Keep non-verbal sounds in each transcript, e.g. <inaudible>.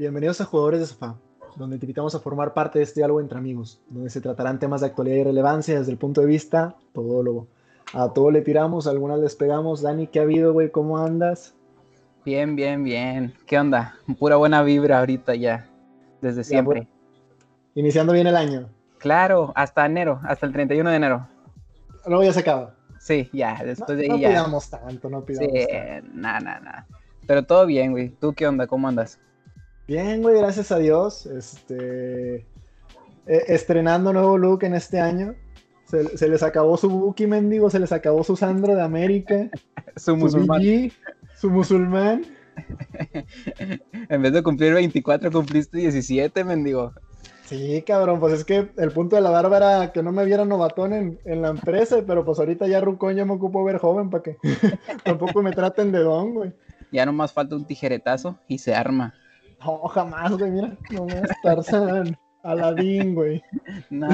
Bienvenidos a Jugadores de Sofá, donde te invitamos a formar parte de este diálogo entre amigos, donde se tratarán temas de actualidad y relevancia desde el punto de vista todólogo. A todo le tiramos, a algunas les pegamos. Dani, ¿qué ha habido, güey? ¿Cómo andas? Bien, bien, bien. ¿Qué onda? Pura buena vibra ahorita ya, desde siempre. iniciando bien el año. Claro, hasta enero, hasta el 31 de enero. Luego ya se acaba. Sí, ya, después de ahí no ya. No pidamos tanto, no pidamos sí, nada, nada, nada. Pero todo bien, güey. ¿Tú qué onda? ¿Cómo andas? Bien, güey, gracias a Dios. Este, e, estrenando nuevo look en este año. Se, les acabó su Buki mendigo, se les acabó su Sandro de América. <laughs> su musulmán. Su, musulmán. <laughs> en vez de cumplir 24, cumpliste 17, mendigo. Sí, cabrón, pues es que el punto de la barba era que no me viera novatón en, en la empresa, pero pues ahorita ya Rucón ya me ocupo ver joven para que <laughs> tampoco me traten de don, güey. Ya nomás falta un tijeretazo y se arma. No, jamás, güey, mira, no me Tarzán, Aladín, güey. No.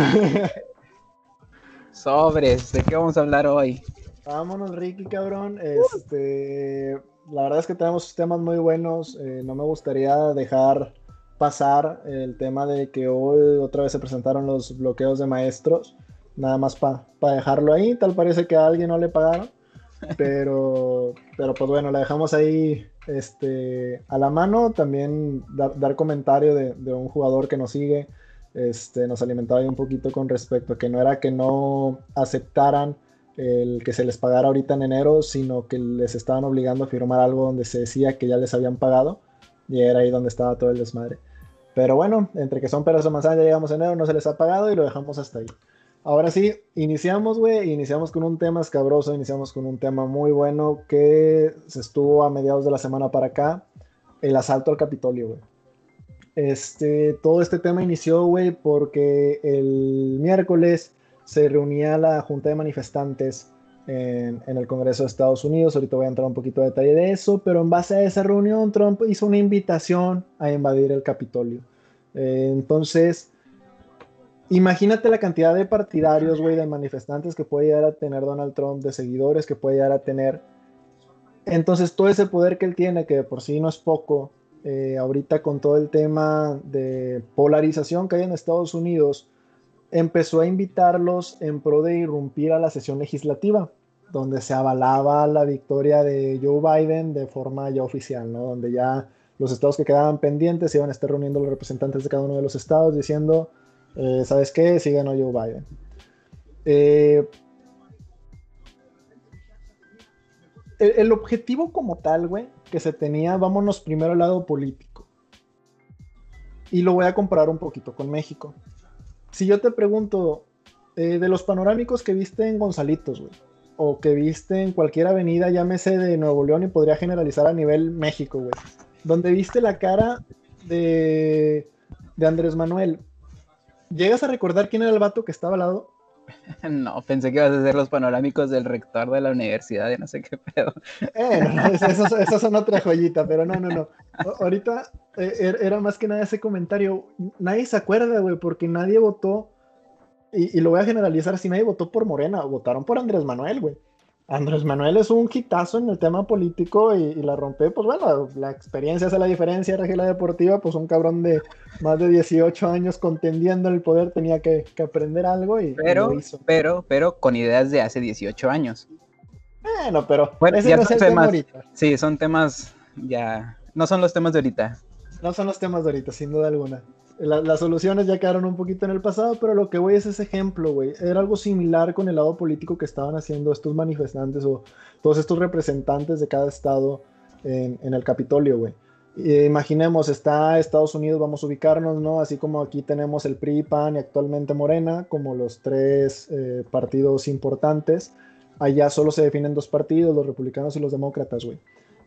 Sobres, ¿de qué vamos a hablar hoy? Vámonos, Ricky, cabrón. Este, la verdad es que tenemos temas muy buenos. Eh, no me gustaría dejar pasar el tema de que hoy otra vez se presentaron los bloqueos de maestros. Nada más para dejarlo ahí. Tal parece que a alguien no le pagaron. Pero, pero pues bueno, la dejamos ahí este, a la mano. También dar comentario de, un jugador que nos sigue. Este, nos alimentaba ahí un poquito con respecto a que no era que no aceptaran el que se les pagara ahorita en enero, sino que les estaban obligando a firmar algo donde se decía que ya les habían pagado. Y era ahí donde estaba todo el desmadre. Pero bueno, entre que son peras o manzanas, ya llegamos en enero, no se les ha pagado y lo dejamos hasta ahí. Ahora sí, iniciamos, güey, iniciamos con un tema escabroso, iniciamos con un tema muy bueno que se estuvo a mediados de la semana para acá, el asalto al Capitolio, güey. Este, todo este tema inició, güey, porque el miércoles se reunía la Junta de Manifestantes en, el Congreso de Estados Unidos. Ahorita voy a entrar un poquito de detalle de eso, pero en base a esa reunión, Trump hizo una invitación a invadir el Capitolio. Eh, entonces, Imagínate la cantidad de partidarios, güey, de manifestantes que puede llegar a tener Donald Trump, de seguidores que puede llegar a tener. Entonces, todo ese poder que él tiene, que por sí no es poco, eh, ahorita con todo el tema de polarización que hay en Estados Unidos, empezó a invitarlos en pro de irrumpir a la sesión legislativa, donde se avalaba la victoria de Joe Biden de forma ya oficial, ¿no? Donde ya los estados que quedaban pendientes iban a estar reuniendo los representantes de cada uno de los estados diciendo eh, ¿Sabes qué? Sí ganó Joe Biden. Eh, el, objetivo como tal, güey, que se tenía, vámonos primero al lado político. Y lo voy a comparar un poquito con México. Si yo te pregunto, eh, de los panorámicos que viste en Gonzalitos, güey, o que viste en cualquier avenida, llámese de Nuevo León y podría generalizar a nivel México, güey, donde viste la cara de, de Andrés Manuel, ¿Llegas a recordar quién era el vato que estaba al lado? <laughs> No, pensé que ibas a ser los panorámicos del rector de la universidad y no sé qué pedo. Eh, no, <laughs> son otra joyita, pero no, no, no. ahorita eh, er, era más que nada ese comentario. Nadie se acuerda, güey, porque nadie votó, y, y, lo voy a generalizar así, nadie votó por Morena, votaron por Andrés Manuel, güey. Andrés Manuel es un hitazo en el tema político y, la rompe, pues bueno, la experiencia hace la diferencia, la Deportiva, pues un cabrón de más de 18 años contendiendo en el poder tenía que, aprender algo y, pero, lo hizo. Pero, pero con ideas de hace 18 años. Bueno, pero bueno, ese no es el tema ahorita. Sí, son temas ya, no son los temas de ahorita. No son los temas de ahorita, sin duda alguna las soluciones ya quedaron un poquito en el pasado, pero lo que voy es ese ejemplo, güey. Era algo similar con el lado político que estaban haciendo estos manifestantes o todos estos representantes de cada estado en, el Capitolio, güey. imaginemos, está Estados Unidos, vamos a ubicarnos, ¿no? Así como aquí tenemos el PRI, PAN y actualmente Morena, como los tres eh, partidos importantes. Allá solo se definen dos partidos, los republicanos y los demócratas, güey.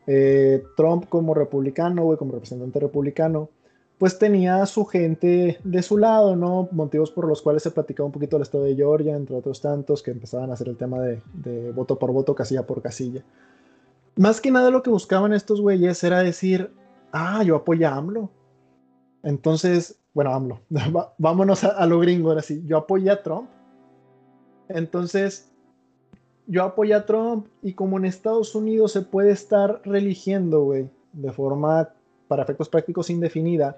Eh, Trump como republicano, güey, como representante republicano pues tenía a su gente de su lado, ¿no? Motivos por los cuales se platicaba un poquito el estado de Georgia, entre otros tantos, que empezaban a hacer el tema de, voto por voto, casilla por casilla. Más que nada lo que buscaban estos güeyes era decir, ah, yo apoyo a AMLO. Entonces, bueno, AMLO, <laughs> vámonos a, lo gringo ahora sí, yo apoyé a Trump. Entonces, yo apoyé a Trump y como en Estados Unidos se puede estar religiendo, güey, de forma para efectos prácticos indefinida,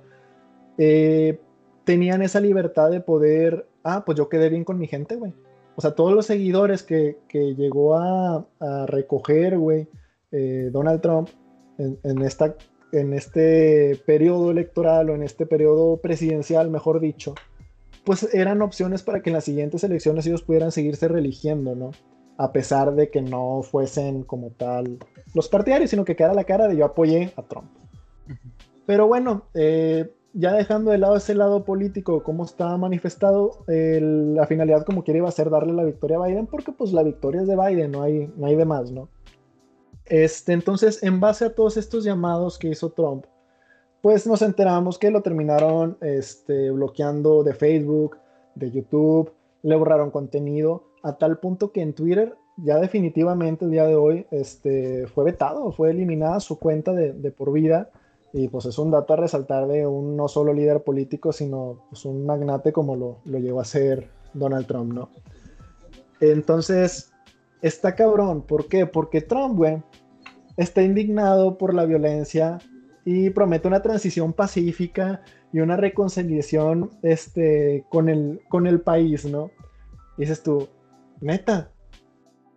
eh, tenían esa libertad de poder, ah, pues yo quedé bien con mi gente, güey. O sea, todos los seguidores que, llegó a, recoger, güey, eh, Donald Trump en, esta, en este periodo electoral o en este periodo presidencial, mejor dicho, pues eran opciones para que en las siguientes elecciones ellos pudieran seguirse religiendo, ¿no? A pesar de que no fuesen como tal los partidarios, sino que quedara la cara de yo apoyé a Trump. Pero bueno, eh, ya dejando de lado ese lado político, cómo está manifestado, la finalidad como quiere iba a ser darle la victoria a Biden, porque pues la victoria es de Biden, no hay, no hay de más, ¿no? Este, entonces, en base a todos estos llamados que hizo Trump, pues nos enteramos que lo terminaron este, bloqueando de Facebook, de YouTube, le borraron contenido, a tal punto que en Twitter ya definitivamente el día de hoy este, fue vetado, fue eliminada su cuenta de, de por vida y pues es un dato a resaltar de un no solo líder político, sino pues un magnate como lo, lo llegó a ser Donald Trump, ¿no? Entonces, está cabrón. ¿Por qué? Porque Trump, güey, está indignado por la violencia y promete una transición pacífica y una reconciliación este, con, el, con el país, ¿no? Y dices tú, neta,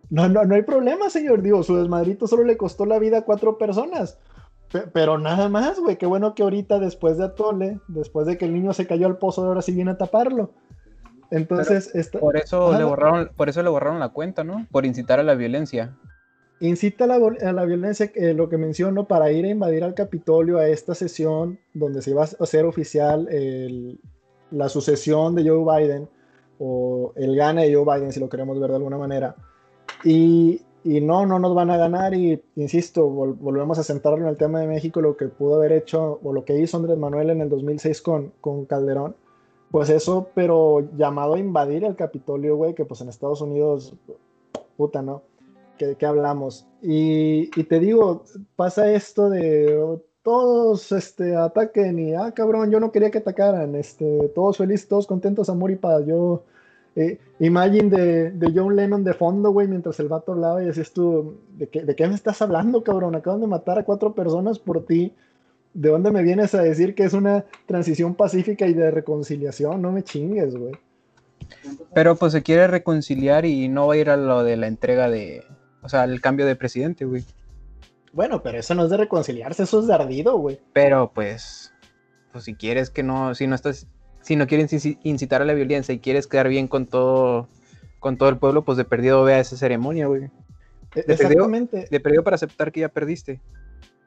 no, no, no hay problema, señor. Digo, su desmadrito solo le costó la vida a cuatro personas. Pero nada más, güey. Qué bueno que ahorita, después de Atole, después de que el niño se cayó al pozo, ahora sí viene a taparlo. Entonces, por eso le borraron, por eso le borraron la cuenta, ¿no? Por incitar a la violencia. Incita a la, violencia, eh, lo que menciono, para ir a invadir al Capitolio a esta sesión donde se va a hacer oficial la sucesión de Joe Biden o el gane de Joe Biden, si lo queremos ver de alguna manera. Y y no, no nos van a ganar y insisto, volvemos a sentarlo en el tema de México, lo que pudo haber hecho o lo que hizo Andrés Manuel en el 2006 con, con Calderón, pues eso, pero llamado a invadir el Capitolio, güey, que pues en Estados Unidos, puta, ¿no? ¿Qué, hablamos? Y, y, te digo, pasa esto de todos este, ataquen y, ah, cabrón, yo no quería que atacaran, este, todos felices, todos contentos, amor y paz, yo eh, imagine de, John Lennon de fondo, güey, mientras el vato hablaba y decías tú, ¿de qué, ¿de qué me estás hablando, cabrón? Acaban de matar a cuatro personas por ti. ¿De dónde me vienes a decir que es una transición pacífica y de reconciliación? No me chingues, güey. Pero pues se quiere reconciliar y no va a ir a lo de la entrega de, o sea, el cambio de presidente, güey. Bueno, pero eso no es de reconciliarse, eso es de ardido, güey. Pero pues, pues si quieres que no, si no estás, si no quieres incitar a la violencia y quieres quedar bien con todo, con todo el pueblo, pues de perdido ve a esa ceremonia, güey. E, de Exactamente. de perdido para aceptar que ya perdiste.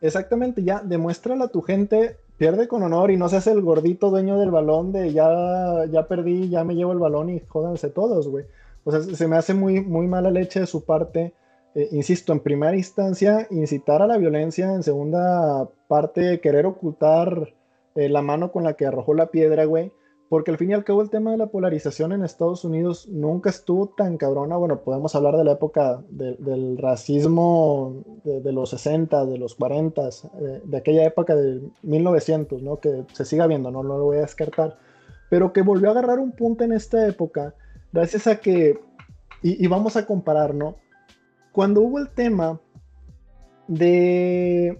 Exactamente, ya demuéstrale a tu gente, pierde con honor y no seas el gordito dueño del balón de ya, ya perdí, ya me llevo el balón y jódanse todos, güey. O sea, se me hace muy, muy mala leche de su parte. Eh, insisto, en primera instancia, incitar a la violencia, en segunda parte, querer ocultar eh, la mano con la que arrojó la piedra, güey porque al fin y al cabo el tema de la polarización en Estados Unidos nunca estuvo tan cabrona. Bueno, podemos hablar de la época del racismo de, los 60, de los 40, eh, de aquella época de 1900, ¿no? Que se siga viendo, ¿no? no lo voy a descartar. Pero que volvió a agarrar un punto en esta época, gracias a que, y, y vamos a comparar, ¿no? Cuando hubo el tema de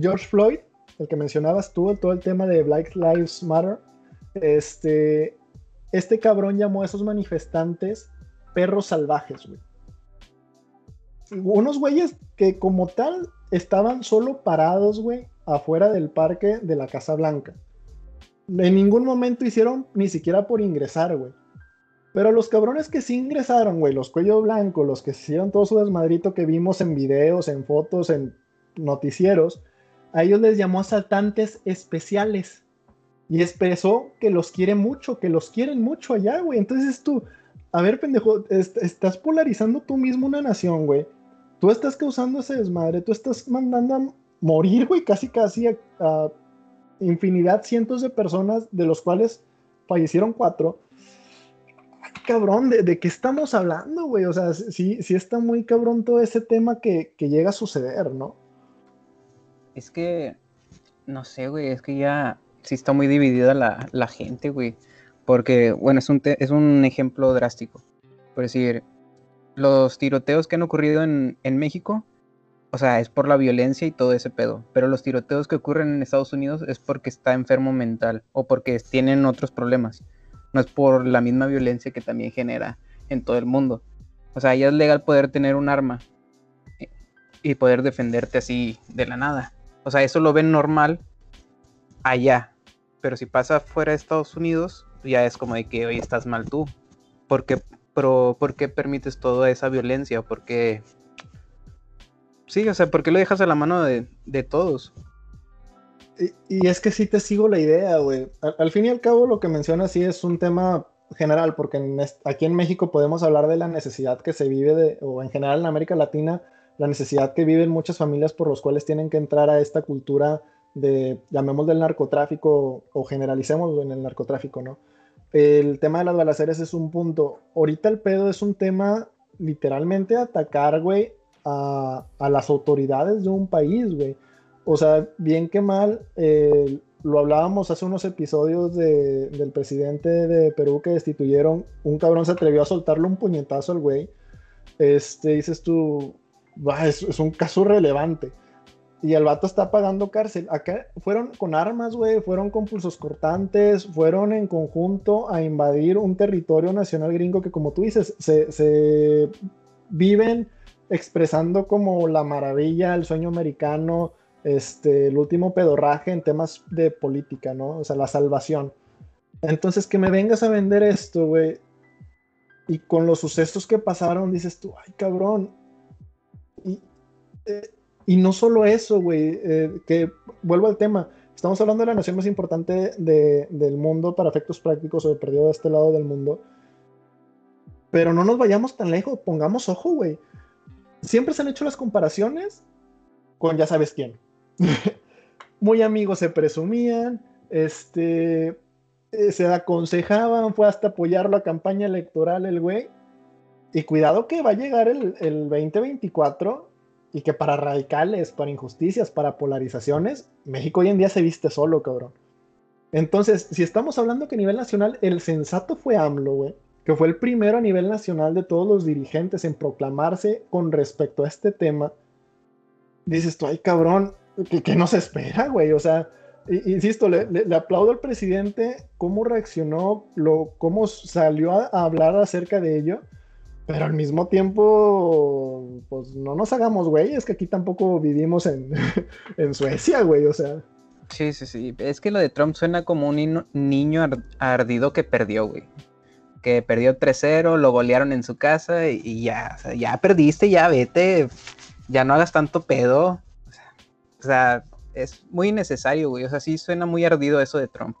George Floyd, el que mencionabas tú, todo el tema de Black Lives Matter, este, este cabrón llamó a esos manifestantes perros salvajes, güey. Unos güeyes que como tal estaban solo parados, güey, afuera del parque de la Casa Blanca. En ningún momento hicieron ni siquiera por ingresar, güey. Pero los cabrones que sí ingresaron, güey, los cuello blanco, los que hicieron todo su desmadrito que vimos en videos, en fotos, en noticieros, a ellos les llamó asaltantes especiales y expresó que los quiere mucho, que los quieren mucho allá, güey. Entonces tú, a ver, pendejo, estás polarizando tú mismo una nación, güey. Tú estás causando ese desmadre, tú estás mandando a morir, güey, casi casi a, infinidad, cientos de personas, de los cuales fallecieron cuatro. cabrón, ¿de, qué estamos hablando, güey? O sea, sí, sí está muy cabrón todo ese tema que, que llega a suceder, ¿no? Es que, no sé, güey, es que ya sí está muy dividida la, gente, güey. Porque, bueno, es un, es un ejemplo drástico. Por decir, los tiroteos que han ocurrido en, México, o sea, es por la violencia y todo ese pedo. Pero los tiroteos que ocurren en Estados Unidos es porque está enfermo mental o porque tienen otros problemas. No es por la misma violencia que también genera en todo el mundo. O sea, ya es legal poder tener un arma y poder defenderte así de la nada. O sea, eso lo ven normal allá. Pero si pasa fuera de Estados Unidos, ya es como de que hoy estás mal tú. ¿Por qué, pero, ¿por qué permites toda esa violencia? ¿Por qué? Sí, o sea, ¿por qué lo dejas a la mano de, todos? Y, es que sí te sigo la idea, güey. Al, fin y al cabo, lo que mencionas sí es un tema general, porque aquí en México podemos hablar de la necesidad que se vive, de, o en general en América Latina, la necesidad que viven muchas familias por los cuales tienen que entrar a esta cultura de, llamemos del narcotráfico, o generalicemos en el narcotráfico, ¿no? El tema de las balaceras es un punto. Ahorita el pedo es un tema literalmente atacar, güey, a, las autoridades de un país, güey. O sea, bien que mal, eh, lo hablábamos hace unos episodios del presidente de Perú que destituyeron, un cabrón se atrevió a soltarle un puñetazo al güey. Este, dices tú, es, un caso relevante. Y el vato está pagando cárcel. Acá fueron con armas, güey, fueron con pulsos cortantes, fueron en conjunto a invadir un territorio nacional gringo que, como tú dices, se, viven expresando como la maravilla, el sueño americano, este, el último pedorraje en temas de política, ¿no? O sea, la salvación. Entonces, que me vengas a vender esto, güey, y con los sucesos que pasaron, dices tú, ay, cabrón. Y, eh, no solo eso, güey, eh, que vuelvo al tema. Estamos hablando de la nación más importante del mundo para efectos prácticos o de perdido de este lado del mundo. Pero no nos vayamos tan lejos, pongamos ojo, güey siempre se han hecho las comparaciones con ya sabes quién. <laughs> Muy amigos se presumían, este, eh, se aconsejaban, fue hasta apoyar la campaña electoral el güey. Y cuidado que va a llegar el, el 2024 y que para radicales, para injusticias, para polarizaciones, México hoy en día se viste solo, cabrón. Entonces, si estamos hablando que a nivel nacional el sensato fue AMLO, güey, que fue el primero a nivel nacional de todos los dirigentes en proclamarse con respecto a este tema, dices tú, ay cabrón, que, no se espera, güey? O sea, insisto, le, aplaudo al presidente cómo reaccionó, lo, cómo salió a, hablar acerca de ello, pero al mismo tiempo, pues no nos hagamos, güey, es que aquí tampoco vivimos en, <laughs> en Suecia, güey, o sea. Sí, sí, sí, es que lo de Trump suena como un niño ardido que perdió, güey que perdió 3-0, lo golearon en su casa y, ya, o sea, ya perdiste, ya vete, ya no hagas tanto pedo. O sea, es muy innecesario, güey. O sea, sí suena muy ardido eso de Trump.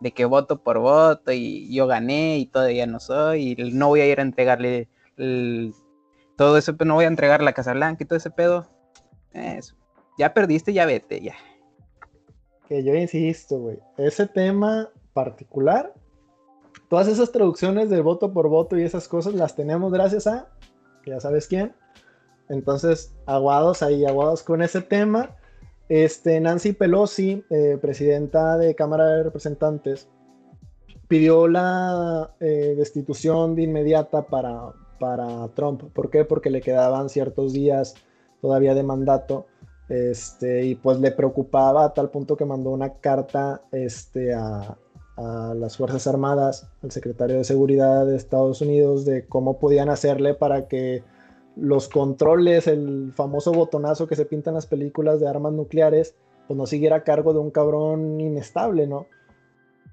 De que voto por voto y yo gané y todavía no soy y no voy a ir a entregarle todo eso, no voy a entregar la Casa Blanca y todo ese pedo. Eso. Ya perdiste, ya vete, ya. Que yo insisto, güey. Ese tema particular Todas esas traducciones de voto por voto y esas cosas las tenemos gracias a, ya sabes quién. Entonces, aguados ahí, aguados con ese tema. Este, Nancy Pelosi, eh, presidenta de Cámara de Representantes, pidió la eh, destitución de inmediata para, para Trump. ¿Por qué? Porque le quedaban ciertos días todavía de mandato. Este, y pues le preocupaba a tal punto que mandó una carta este, a, a las Fuerzas Armadas, al secretario de Seguridad de Estados Unidos, de cómo podían hacerle para que los controles, el famoso botonazo que se pinta en las películas de armas nucleares, pues no siguiera a cargo de un cabrón inestable, ¿no?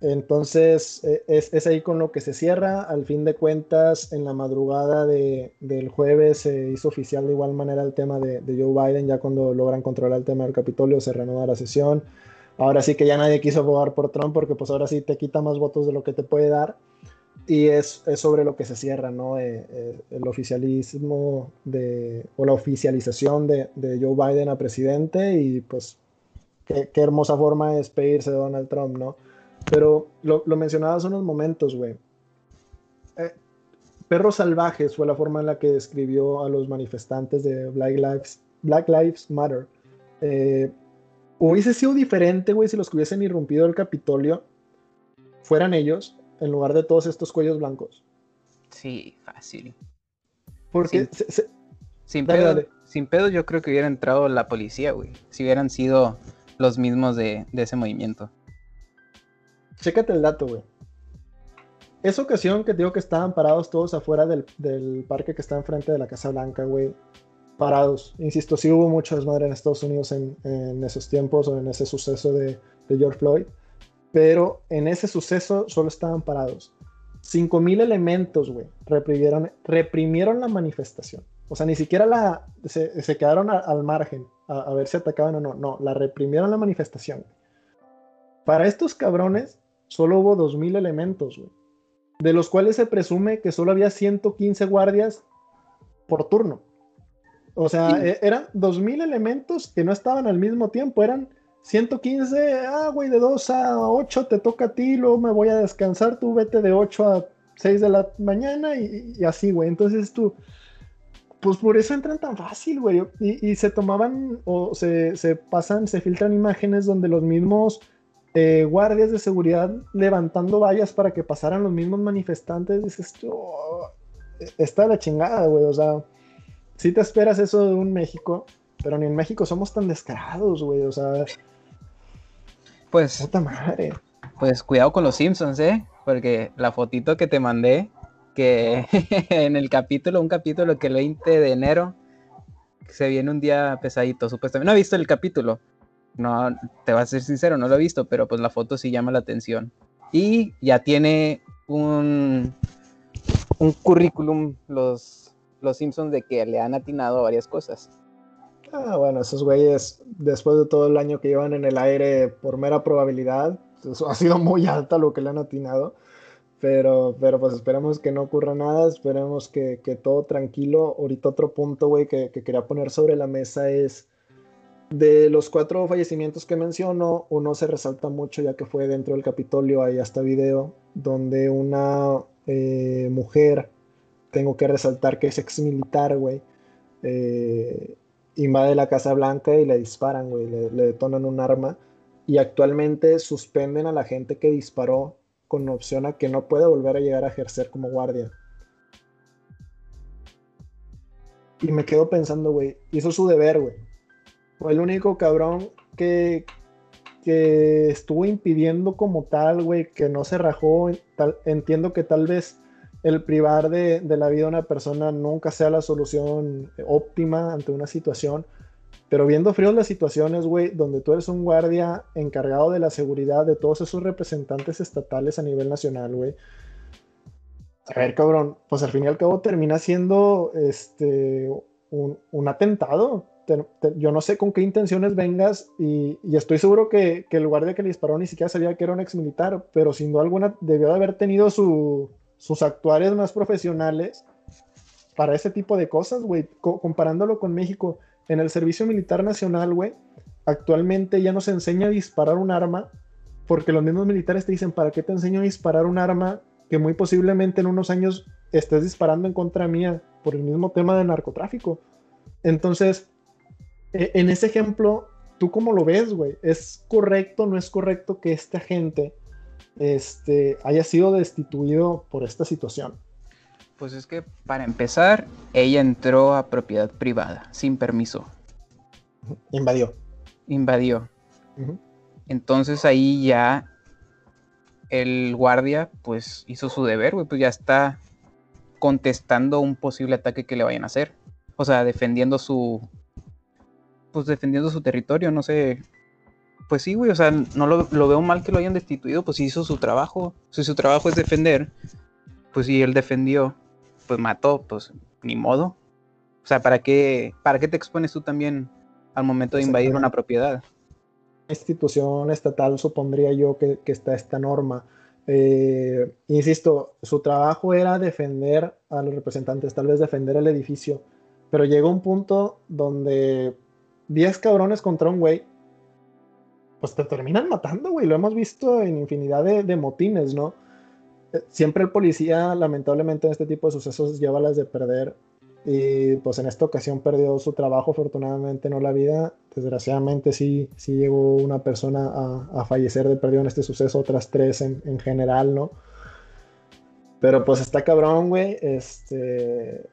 Entonces e, es, ahí con lo que se cierra. Al fin de cuentas, en la madrugada de, del jueves se hizo oficial de igual manera el tema de, Joe Biden, ya cuando logran controlar el tema del Capitolio, se reanuda la sesión ahora sí que ya nadie quiso votar por Trump porque pues ahora sí te quita más votos de lo que te puede dar. Y es, es sobre lo que se cierra, ¿no? Eh, eh, el oficialismo de, o la oficialización de, de, Joe Biden a presidente y pues qué, qué, hermosa forma de despedirse de Donald Trump, ¿no? Pero lo, lo mencionabas unos momentos, güey. Eh, perros salvajes fue la forma en la que describió a los manifestantes de Black Lives, Black Lives Matter. Eh, Hubiese sido diferente, güey, si los que hubiesen irrumpido el Capitolio fueran ellos, en lugar de todos estos cuellos blancos. Sí, fácil. Porque Sin, pedo, sin pedos yo creo que hubiera entrado la policía, güey. Si hubieran sido los mismos de, ese movimiento. Chécate el dato, güey. Esa ocasión que digo que estaban parados todos afuera del, parque que está enfrente de la Casa Blanca, güey. Parados. Insisto, sí hubo mucho desmadre en Estados Unidos en, esos tiempos o en ese suceso de, de George Floyd. Pero en ese suceso solo estaban parados. 5.000 elementos, güey, reprimieron, reprimieron la manifestación. O sea, ni siquiera la, se, quedaron al margen a, ver si atacaban o no. No, la reprimieron la manifestación. Para estos cabrones, solo hubo 2.000 elementos, güey. De los cuales se presume que solo había 115 guardias por turno. O sea, e, eran 2.000 elementos que no estaban al mismo tiempo, eran 115, ah, güey, de 2 a 8 te toca a ti, luego me voy a descansar, tú vete de 8 a 6 de la mañana y, así, güey. Entonces tú, pues por eso entran tan fácil, güey. Y, se tomaban o se, pasan, se filtran imágenes donde los mismos eh, guardias de seguridad levantando vallas para que pasaran los mismos manifestantes. Dices, oh, está la chingada, güey. O sea, si te esperas eso de un México, pero ni en México somos tan descarados, güey. O sea, pues. Puta madre. Pues cuidado con los Simpsons, ¿eh? Porque la fotito que te mandé, que <laughs> en el capítulo, un capítulo que el 20 de enero, se viene un día pesadito, supuestamente. No he visto el capítulo. No, te voy a ser sincero, no lo he visto, pero pues la foto sí llama la atención. Y ya tiene un, un currículum los, los Simpsons de que le han atinado varias cosas. Ah, bueno, esos güeyes, después de todo el año que llevan en el aire por mera probabilidad, eso ha sido muy alta lo que le han atinado. Pero, pero pues esperemos que no ocurra nada, esperemos que, todo tranquilo. Ahorita otro punto, güey, que, quería poner sobre la mesa es de los cuatro fallecimientos que menciono, uno se resalta mucho ya que fue dentro del Capitolio, hay hasta video, donde una eh, mujer, tengo que resaltar que es ex militar, güey, eh, invade la Casa Blanca y le disparan, güey, le, detonan un arma. Y actualmente suspenden a la gente que disparó con opción a que no pueda volver a llegar a ejercer como guardia. Y me quedo pensando, güey, hizo su deber, güey. Fue el único cabrón que, que estuvo impidiendo como tal, güey, que no se rajó. Tal, entiendo que tal vez el privar de, la vida a una persona nunca sea la solución óptima ante una situación. Pero viendo fríos las situaciones, güey, donde tú eres un guardia encargado de la seguridad de todos esos representantes estatales a nivel nacional, güey. A ver, cabrón, pues al fin y al cabo termina siendo este, un, atentado. Yo no sé con qué intenciones vengas y, estoy seguro que, que, el guardia que le disparó ni siquiera sabía que era un ex militar, pero sin duda alguna debió de haber tenido su, sus actuarios más profesionales para ese tipo de cosas, güey. comparándolo con México, en el Servicio Militar Nacional, güey, actualmente ya no se enseña a disparar un arma, porque los mismos militares te dicen, ¿para qué te enseño a disparar un arma que muy posiblemente en unos años estés disparando en contra mía por el mismo tema de narcotráfico? Entonces, en ese ejemplo, ¿tú cómo lo ves, güey? ¿Es correcto, no es correcto que esta gente este, haya sido destituido por esta situación? Pues es que para empezar, ella entró a propiedad privada, sin permiso. Invadió. Invadió. Entonces ahí ya el guardia pues hizo su deber, pues ya está contestando un posible ataque que le vayan a hacer. O sea, defendiendo su pues defendiendo su territorio, no sé, pues sí, güey, o sea, no lo, veo mal que lo hayan destituido, pues hizo su trabajo. Si su trabajo es defender, pues si él defendió, pues mató, pues ni modo. O sea, ¿para qué, para qué te expones tú también al momento de invadir una propiedad? Institución estatal supondría yo que, está esta norma. Eh, insisto, su trabajo era defender a los representantes, tal vez defender el edificio, pero llegó un punto donde 10 cabrones contra un güey pues te terminan matando, güey. Lo hemos visto en infinidad de, motines, ¿no? Eh, siempre el policía, lamentablemente, en este tipo de sucesos lleva las de perder. Y pues en esta ocasión perdió su trabajo, afortunadamente no la vida. Desgraciadamente sí, sí llegó una persona a, fallecer de perdido en este suceso, otras tres en, en general, ¿no? Pero pues está cabrón, güey. Este.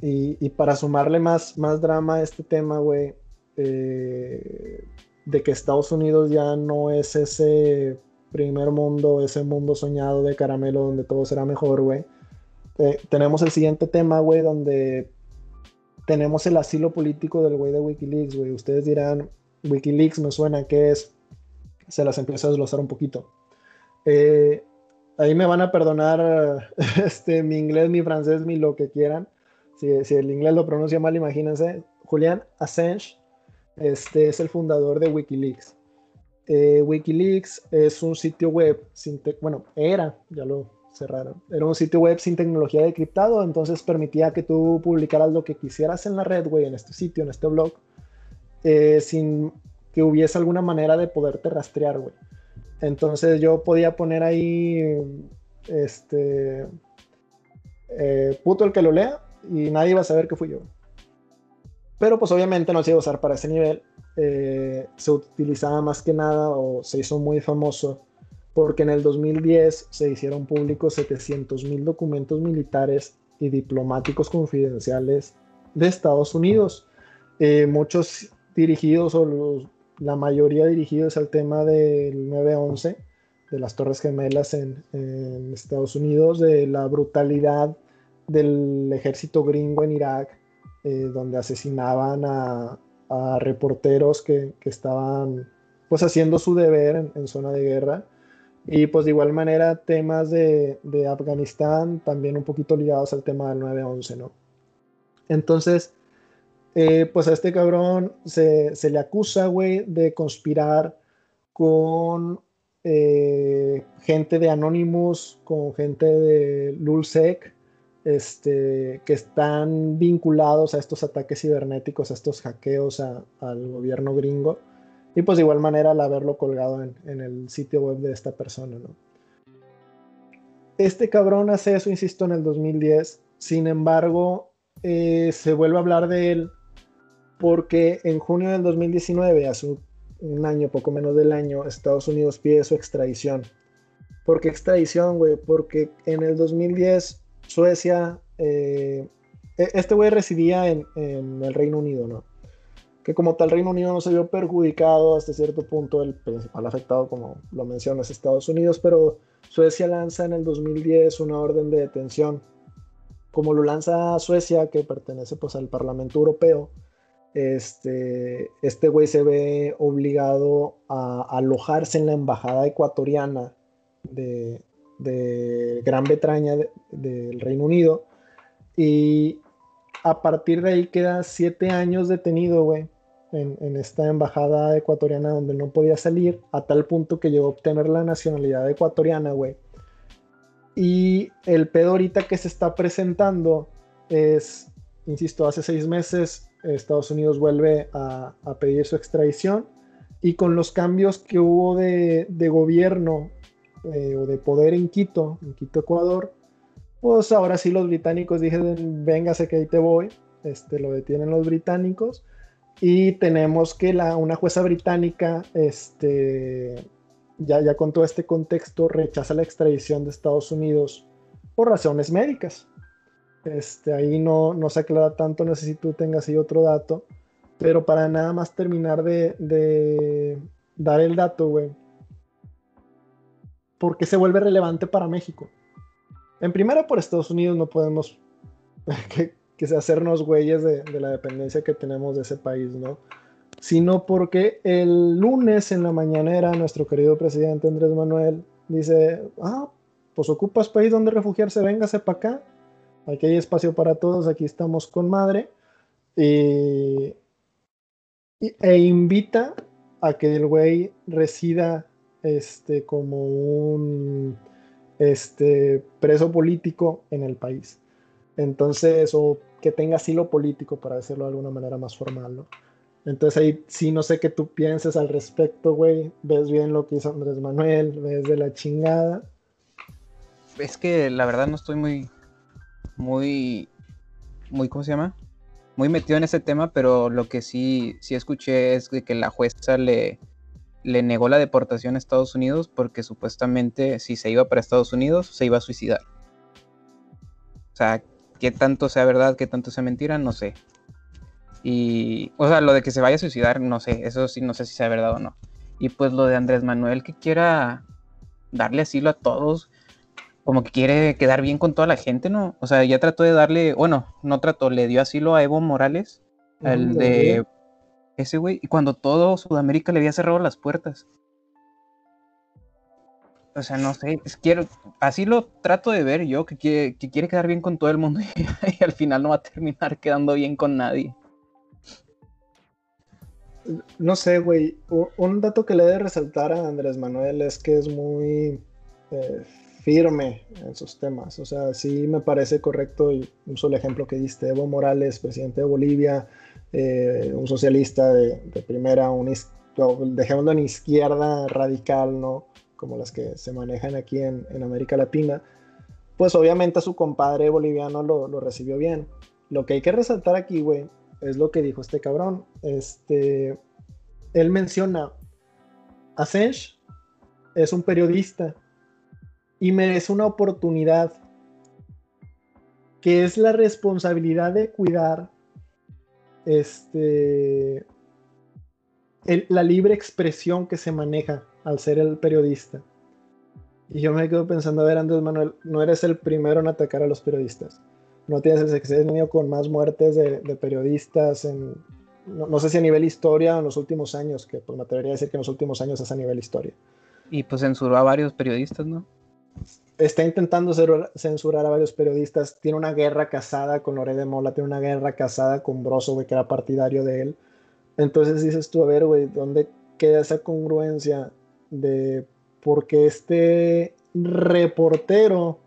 Y, para sumarle más, más drama a este tema, güey, eh, de que Estados Unidos ya no es ese primer mundo, ese mundo soñado de caramelo donde todo será mejor, güey. Eh, tenemos el siguiente tema, güey, donde tenemos el asilo político del güey de Wikileaks, güey. Ustedes dirán, Wikileaks me suena, ¿qué es? Se las empiezo a desglosar un poquito. Eh, ahí me van a perdonar <laughs> este, mi inglés, mi francés, mi lo que quieran. Si, si el inglés lo pronuncia mal, imagínense. Julián Assange este, es el fundador de Wikileaks. Eh, Wikileaks es un sitio web, sin bueno, era, ya lo cerraron, era un sitio web sin tecnología de criptado, entonces permitía que tú publicaras lo que quisieras en la red, güey, en este sitio, en este blog, eh, sin que hubiese alguna manera de poderte rastrear, güey. Entonces yo podía poner ahí, este, eh, puto el que lo lea y nadie iba a saber que fui yo. Pero pues obviamente no se iba a usar para ese nivel. Eh, se utilizaba más que nada o se hizo muy famoso porque en el 2010 se hicieron públicos 700 mil documentos militares y diplomáticos confidenciales de Estados Unidos. Eh, muchos dirigidos o la mayoría dirigidos al tema del 9-11, de las Torres Gemelas en, Estados Unidos, de la brutalidad del ejército gringo en Irak, eh, donde asesinaban a, reporteros que, estaban pues haciendo su deber en, zona de guerra. Y pues de igual manera temas de, Afganistán también un poquito ligados al tema del 9-11, ¿no? Entonces, eh, pues a este cabrón se, le acusa, güey, de conspirar con eh, gente de Anonymous, con gente de Lulsec, este, que están vinculados a estos ataques cibernéticos, a estos hackeos al gobierno gringo. Y pues de igual manera al haberlo colgado en, el sitio web de esta persona. Este cabrón hace eso, insisto, en el 2010. Sin embargo, eh, se vuelve a hablar de él porque en junio del 2019, hace un año, poco menos del año, Estados Unidos pide su extradición. ¿Por qué extradición, güey? Porque en el 2010 Suecia, eh, e-, este güey residía en, el Reino Unido, ¿no? Que como tal Reino Unido no se vio perjudicado hasta cierto punto, el principal afectado, como lo menciono, es Estados Unidos, pero Suecia lanza en el 2010 una orden de detención. Como lo lanza Suecia, que pertenece pues al Parlamento Europeo, este, este güey se ve obligado a alojarse en la embajada ecuatoriana de, de Gran Bretaña del Reino Unido. Y a partir de ahí queda siete años detenido, güey, en, esta embajada ecuatoriana donde no podía salir, a tal punto que llegó a obtener la nacionalidad ecuatoriana, güey. Y el pedo ahorita que se está presentando es, insisto, hace seis meses Estados Unidos vuelve a, pedir su extradición y con los cambios que hubo de, de gobierno eh, o de poder en Quito, en Quito, Ecuador, pues ahora sí los británicos dijeron, véngase que ahí te voy, este, lo detienen los británicos y tenemos que la, una jueza británica, este, ya, ya con todo este contexto, rechaza la extradición de Estados Unidos por razones médicas. Este, ahí no, no se aclara tanto, no sé si tú tengas ahí otro dato, pero para nada más terminar de, de dar el dato, güey, porque se vuelve relevante para México. En primera, por Estados Unidos no podemos <laughs> que, que hacernos güeyes de, la dependencia que tenemos de ese país, ¿no? Sino porque el lunes en la mañanera nuestro querido presidente Andrés Manuel dice, ah, pues ocupas país donde refugiarse, véngase para acá, aquí hay espacio para todos, aquí estamos con madre, y, e invita a que el güey resida este, como un este, preso político en el país. Entonces, o que tenga asilo político, para decirlo de alguna manera más formal, ¿no? Entonces ahí sí no sé qué tú pienses al respecto, güey. Ves bien lo que hizo Andrés Manuel, ves de la chingada. Es que la verdad no estoy muy, muy, muy, ¿cómo se llama? Muy metido en ese tema, pero lo que sí, sí escuché es que la jueza le, le negó la deportación a Estados Unidos porque supuestamente si se iba para Estados Unidos se iba a suicidar. O sea, qué tanto sea verdad, qué tanto sea mentira, no sé. Y, o sea, lo de que se vaya a suicidar, no sé, eso sí, no sé si sea verdad o no. Y pues lo de Andrés Manuel que quiera darle asilo a todos, como que quiere quedar bien con toda la gente, ¿no? O sea, ya trató de darle, bueno, no trató, le dio asilo a Evo Morales, el de ese güey, y cuando todo Sudamérica le había cerrado las puertas. O sea, no sé, quiero, así lo trato de ver yo, que quiere, que quiere quedar bien con todo el mundo <laughs> y, al final no va a terminar quedando bien con nadie. No sé, güey. Un dato que le de resaltar a Andrés Manuel es que es muy eh, firme en sus temas. O sea, sí me parece correcto y un solo ejemplo que diste, Evo Morales, presidente de Bolivia, eh, un socialista de, primera, un, dejémoslo en izquierda radical, ¿no? Como las que se manejan aquí en, América Latina, pues obviamente a su compadre boliviano lo, recibió bien. Lo que hay que resaltar aquí, güey, es lo que dijo este cabrón. Este, él menciona, Assange es un periodista y merece una oportunidad que es la responsabilidad de cuidar este, la libre expresión que se maneja al ser el periodista. Y yo me quedo pensando, a ver, Andrés Manuel, no eres el primero en atacar a los periodistas. No tienes el sexenio con más muertes de, periodistas en, no, sé si a nivel historia o en los últimos años, que pues me atrevería a decir que en los últimos años es a nivel historia. Y pues censuró a varios periodistas, ¿no? Está intentando censurar a varios periodistas. Tiene una guerra casada con Lore de Mola, tiene una guerra casada con Broso, güey, que era partidario de él. Entonces dices tú, a ver, güey, ¿dónde queda esa congruencia de por qué este reportero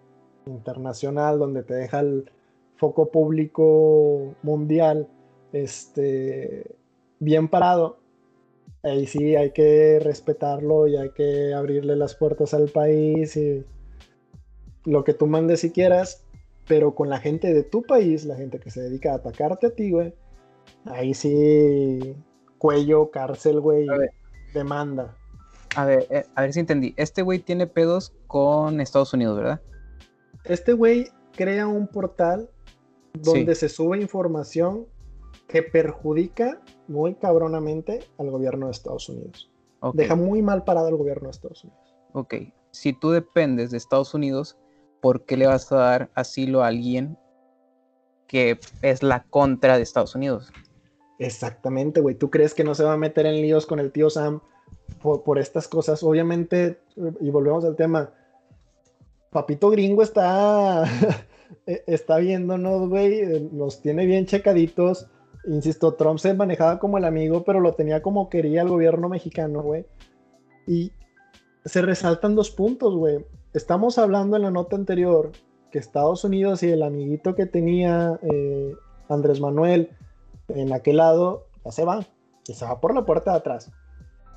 internacional, donde te deja el foco público mundial, este, bien parado, ahí sí hay que respetarlo y hay que abrirle las puertas al país lo que tú mandes si quieras, pero con la gente de tu país, la gente que se dedica a atacarte a ti, güey, ahí sí, cuello, cárcel, güey, demanda. A ver, eh, a ver si entendí. Este güey tiene pedos con Estados Unidos, ¿verdad? Este güey crea un portal donde se sube información que perjudica muy cabronamente al gobierno de Estados Unidos. Deja muy mal parado al gobierno de Estados Unidos. Ok, si tú dependes de Estados Unidos, ¿por qué le vas a dar asilo a alguien que es la contra de Estados Unidos? Exactamente, güey. ¿Tú crees que no se va a meter en líos con el tío Sam por, estas cosas? Obviamente, y volvemos al tema, Papito Gringo está, <laughs> e, está viéndonos, güey, nos tiene bien checaditos. Insisto, Trump se manejaba como el amigo, pero lo tenía como quería el gobierno mexicano, güey. Y se resaltan dos puntos, güey estamos hablando en la nota anterior que Estados Unidos y el amiguito que tenía eh, Andrés Manuel en aquel lado ya se va, y se va por la puerta de atrás.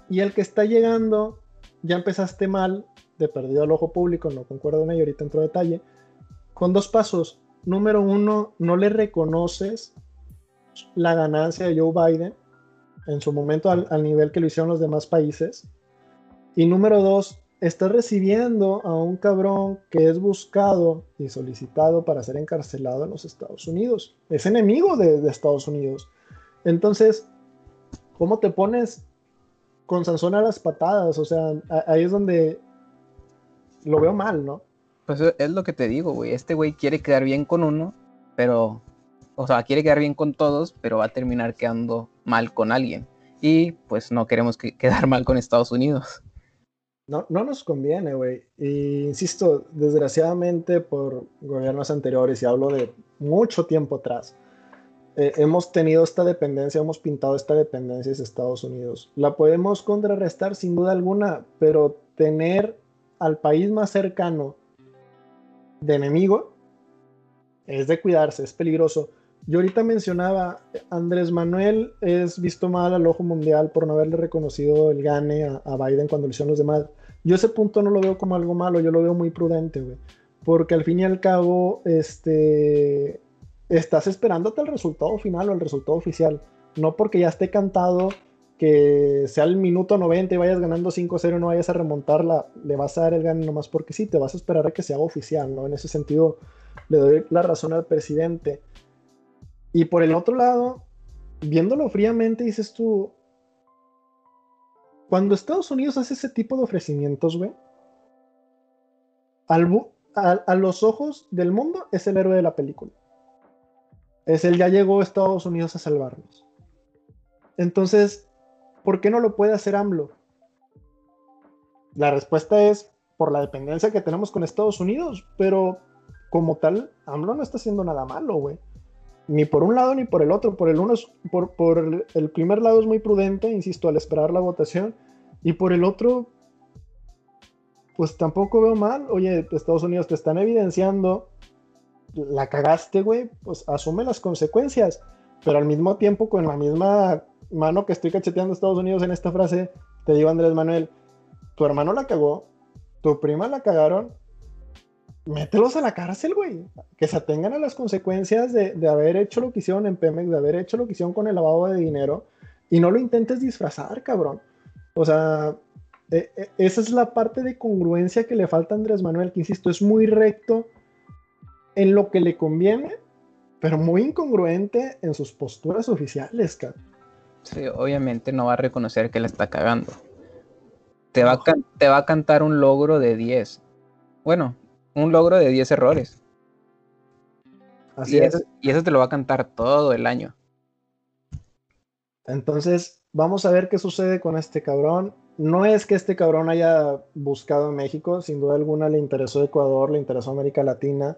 Y el que está llegando, ya empezaste mal, de perdido al ojo público, no concuerdo en ello, ahorita entro detalle, con dos pasos. Número uno, no le reconoces la ganancia de Joe Biden en su momento al nivel que lo hicieron los demás países. Y número dos, estás recibiendo a un cabrón que es buscado y solicitado para ser encarcelado en los Estados Unidos. Es enemigo de, Estados Unidos. Entonces, ¿cómo te pones con Sansón a las patadas? O sea, ahí es donde lo veo mal, ¿no? Pues es lo que te digo, güey. Este güey quiere quedar bien con uno, pero, o sea, quiere quedar bien con todos, pero va a terminar quedando mal con alguien. Y pues no queremos <laughs> quedar mal con Estados Unidos. No, no nos conviene, güey. Y insisto, desgraciadamente por gobiernos anteriores, y hablo de mucho tiempo atrás, eh, hemos tenido esta dependencia, hemos pintado esta dependencia de Estados Unidos. La podemos contrarrestar sin duda alguna, pero tener al país más cercano de enemigo es de cuidarse, es peligroso. Yo ahorita mencionaba, Andrés Manuel es visto mal al ojo mundial por no haberle reconocido el gane a, a Biden cuando lo hicieron los demás. Yo ese punto no lo veo como algo malo, yo lo veo muy prudente, güey. Porque al fin y al cabo, este, estás esperándote el resultado final o el resultado oficial. No porque ya esté cantado que sea el minuto 90 y vayas ganando 5-0 y no vayas a remontarla, le vas a dar el gane nomás porque sí, te vas a esperar a que se haga oficial, ¿no? En ese sentido, le doy la razón al presidente. Y por el otro lado, viéndolo fríamente, dices tú, cuando Estados Unidos hace ese tipo de ofrecimientos, güey, a, los ojos del mundo es el héroe de la película. Es el ya llegó Estados Unidos a salvarnos. Entonces, ¿por qué no lo puede hacer AMLO? La respuesta es por la dependencia que tenemos con Estados Unidos, pero como tal, AMLO no está haciendo nada malo, güey. Ni por un lado ni por el otro. Por el, uno por, por el primer lado es muy prudente, insisto, al esperar la votación. Y por el otro, pues tampoco veo mal. Oye, Estados Unidos te están evidenciando, la cagaste, güey, pues asume las consecuencias. Pero al mismo tiempo, con la misma mano que estoy cacheteando Estados Unidos en esta frase, te digo, Andrés Manuel, tu hermano la cagó, tu prima la cagaron, mételos a la cárcel, güey. Que se atengan a las consecuencias de, haber hecho lo que hicieron en Pemex, de haber hecho lo que hicieron con el lavado de dinero, y no lo intentes disfrazar, cabrón. O sea, e, e, esa es la parte de congruencia que le falta a Andrés Manuel, que insisto, es muy recto en lo que le conviene, pero muy incongruente en sus posturas oficiales, cabrón. Sí, obviamente no va a reconocer que la está cagando. Te va, a te va a cantar un logro de 10. Bueno, un logro de 10 errores. Así y es. Eso, y eso te lo va a cantar todo el año. Entonces, vamos a ver qué sucede con este cabrón. No es que este cabrón haya buscado México, sin duda alguna le interesó Ecuador, le interesó América Latina.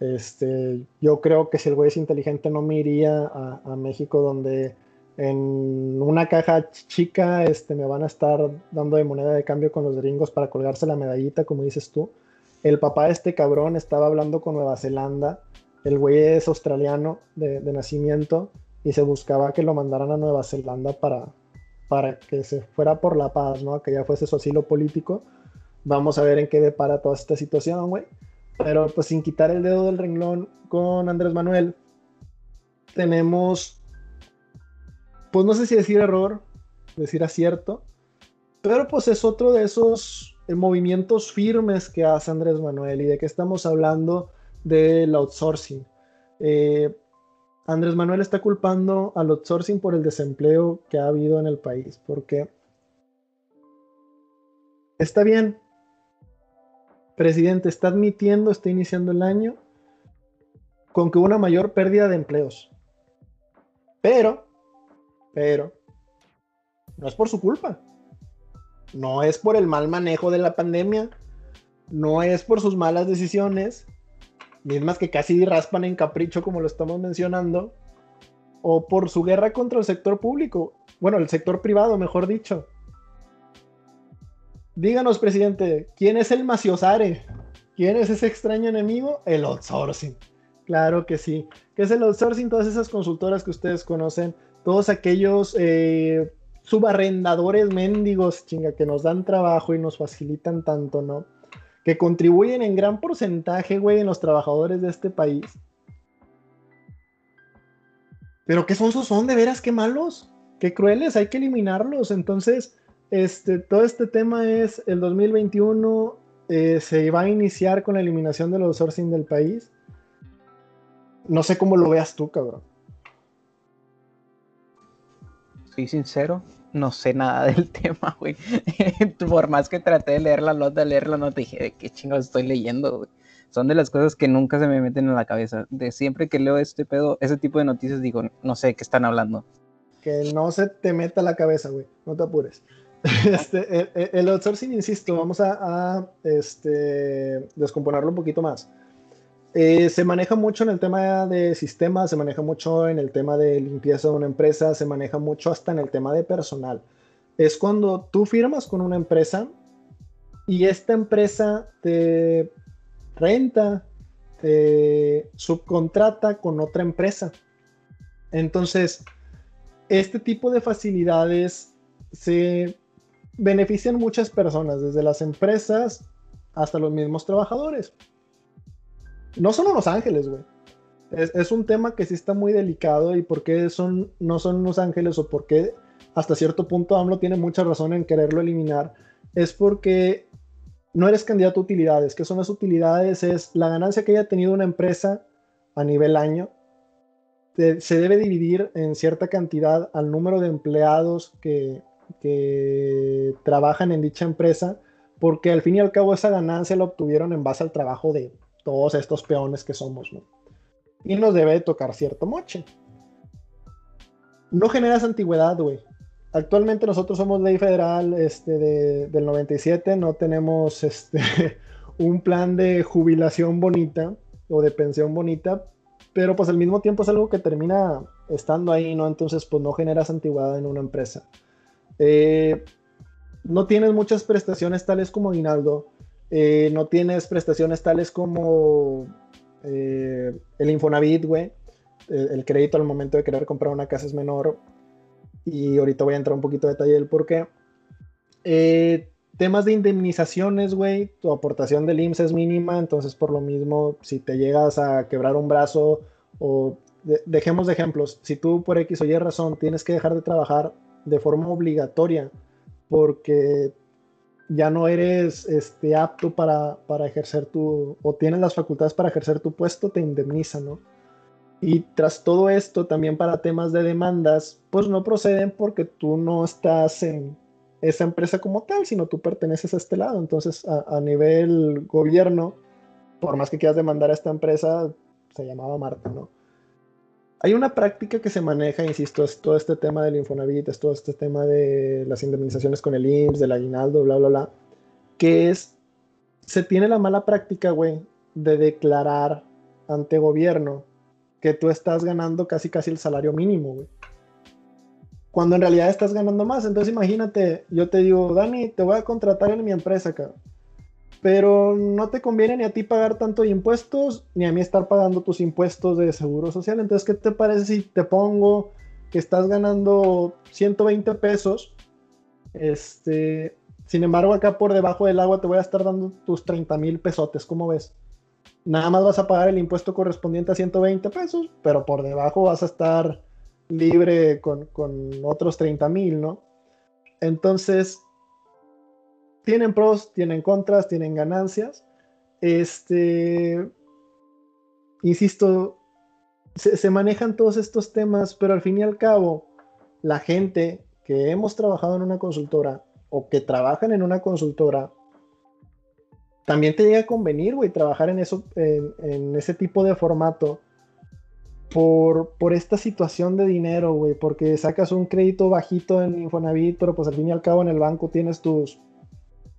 Este, yo creo que si el güey es inteligente no me iría a, a México donde en una caja chica este, me van a estar dando de moneda de cambio con los gringos para colgarse la medallita, como dices tú. El papá de este cabrón estaba hablando con Nueva Zelanda. El güey es australiano de, nacimiento y se buscaba que lo mandaran a Nueva Zelanda para, para que se fuera por la paz, ¿no? Que ya fuese su asilo político. Vamos a ver en qué depara toda esta situación, güey. Pero pues sin quitar el dedo del renglón con Andrés Manuel, tenemos, pues no sé si decir error, decir acierto, pero pues es otro de esos movimientos firmes que hace Andrés Manuel y de qué estamos hablando del outsourcing. Eh, Andrés Manuel está culpando al outsourcing por el desempleo que ha habido en el país, porque está bien, presidente, está admitiendo, está iniciando el año con que hubo una mayor pérdida de empleos. Pero, pero, no es por su culpa. No es por el mal manejo de la pandemia, no es por sus malas decisiones, mismas que casi raspan en capricho como lo estamos mencionando, o por su guerra contra el sector público, bueno, el sector privado, mejor dicho. Díganos, presidente, ¿quién es el maciosare? ¿Quién es ese extraño enemigo? El outsourcing. Claro que sí. ¿Qué es el outsourcing? Todas esas consultoras que ustedes conocen, todos aquellos eh, subarrendadores mendigos, chinga, que nos dan trabajo y nos facilitan tanto, ¿no? Que contribuyen en gran porcentaje, güey, en los trabajadores de este país. Pero qué son son de veras, qué malos, qué crueles, hay que eliminarlos. Entonces, este, todo este tema es el 2021 eh, se va a iniciar con la eliminación de los sourcing del país. No sé cómo lo veas tú, cabrón soy sincero, no sé nada <laughs> del tema, güey. <laughs> Por más que traté de leer la nota, leer la dije, ¿de qué chingados estoy leyendo, güey? Son de las cosas que nunca se me meten en la cabeza. De siempre que leo este pedo, ese tipo de noticias, digo, no sé de qué están hablando. Que no se te meta la cabeza, güey. No te apures. <laughs> Este, el, outsourcing, insisto, vamos a, a este, descomponerlo un poquito más. Eh, se maneja mucho en el tema de sistemas, se maneja mucho en el tema de limpieza de una empresa, se maneja mucho hasta en el tema de personal. Es cuando tú firmas con una empresa y esta empresa te renta, te subcontrata con otra empresa. Entonces, este tipo de facilidades se benefician muchas personas, desde las empresas hasta los mismos trabajadores no son unos ángeles, güey. Es, un tema que sí está muy delicado y por qué son, no son unos ángeles o por qué hasta cierto punto AMLO tiene mucha razón en quererlo eliminar, es porque no eres candidato a utilidades. ¿Qué son las utilidades? Es la ganancia que haya tenido una empresa a nivel año. se debe dividir en cierta cantidad al número de empleados que, que trabajan en dicha empresa, porque al fin y al cabo esa ganancia la obtuvieron en base al trabajo de todos estos peones que somos, ¿no? Y nos debe tocar cierto moche. No generas antigüedad, güey. Actualmente nosotros somos ley federal este, del 97, no tenemos este, <laughs> un plan de jubilación bonita o de pensión bonita, pero pues al mismo tiempo es algo que termina estando ahí, ¿no? Entonces pues no generas antigüedad en una empresa. Eh, no tienes muchas prestaciones tales como aguinaldo, eh, no tienes prestaciones tales como eh, el Infonavit, güey. El, crédito al momento de querer comprar una casa es menor. Y ahorita voy a entrar un poquito de detalle del por qué. temas de indemnizaciones, güey. Tu aportación del IMSS es mínima, entonces por lo mismo, si te llegas a quebrar un brazo o dejemos de ejemplos, si tú por X o Y razón tienes que dejar de trabajar de forma obligatoria porque ya no eres este, apto para, ejercer tu, o tienes las facultades para ejercer tu puesto, te indemniza, ¿no? Y tras todo esto, también para temas de demandas, pues no proceden porque tú no estás en esa empresa como tal, sino tú perteneces a este lado. Entonces, a, a nivel gobierno, por más que quieras demandar a esta empresa, se llamaba Marta, ¿no? Hay una práctica que se maneja, insisto, es todo este tema del Infonavit, es todo este tema de las indemnizaciones con el IMSS, del aguinaldo, bla, bla, bla, que es, se tiene la mala práctica, güey, de declarar ante gobierno que tú estás ganando casi casi el salario mínimo, güey. Cuando en realidad estás ganando más. Entonces imagínate, yo te digo, Dani, te voy a contratar en mi empresa, cabrón pero no te conviene ni a ti pagar tanto impuestos, ni a mí estar pagando tus impuestos de seguro social. Entonces, ¿qué te parece si te pongo que estás ganando 120 pesos? Este, sin embargo, acá por debajo del agua te voy a estar dando tus 30 mil pesotes, ¿cómo ves? Nada más vas a pagar el impuesto correspondiente a 120 pesos, pero por debajo vas a estar libre con, con otros 30 mil, ¿no? Entonces, tienen pros, tienen contras, tienen ganancias. Este, insisto, se, manejan todos estos temas, pero al fin y al cabo, la gente que hemos trabajado en una consultora o que trabajan en una consultora, también te llega a convenir, güey, trabajar en, eso, en, ese tipo de formato por, por esta situación de dinero, güey, porque sacas un crédito bajito en Infonavit, pero pues al fin y al cabo en el banco tienes tus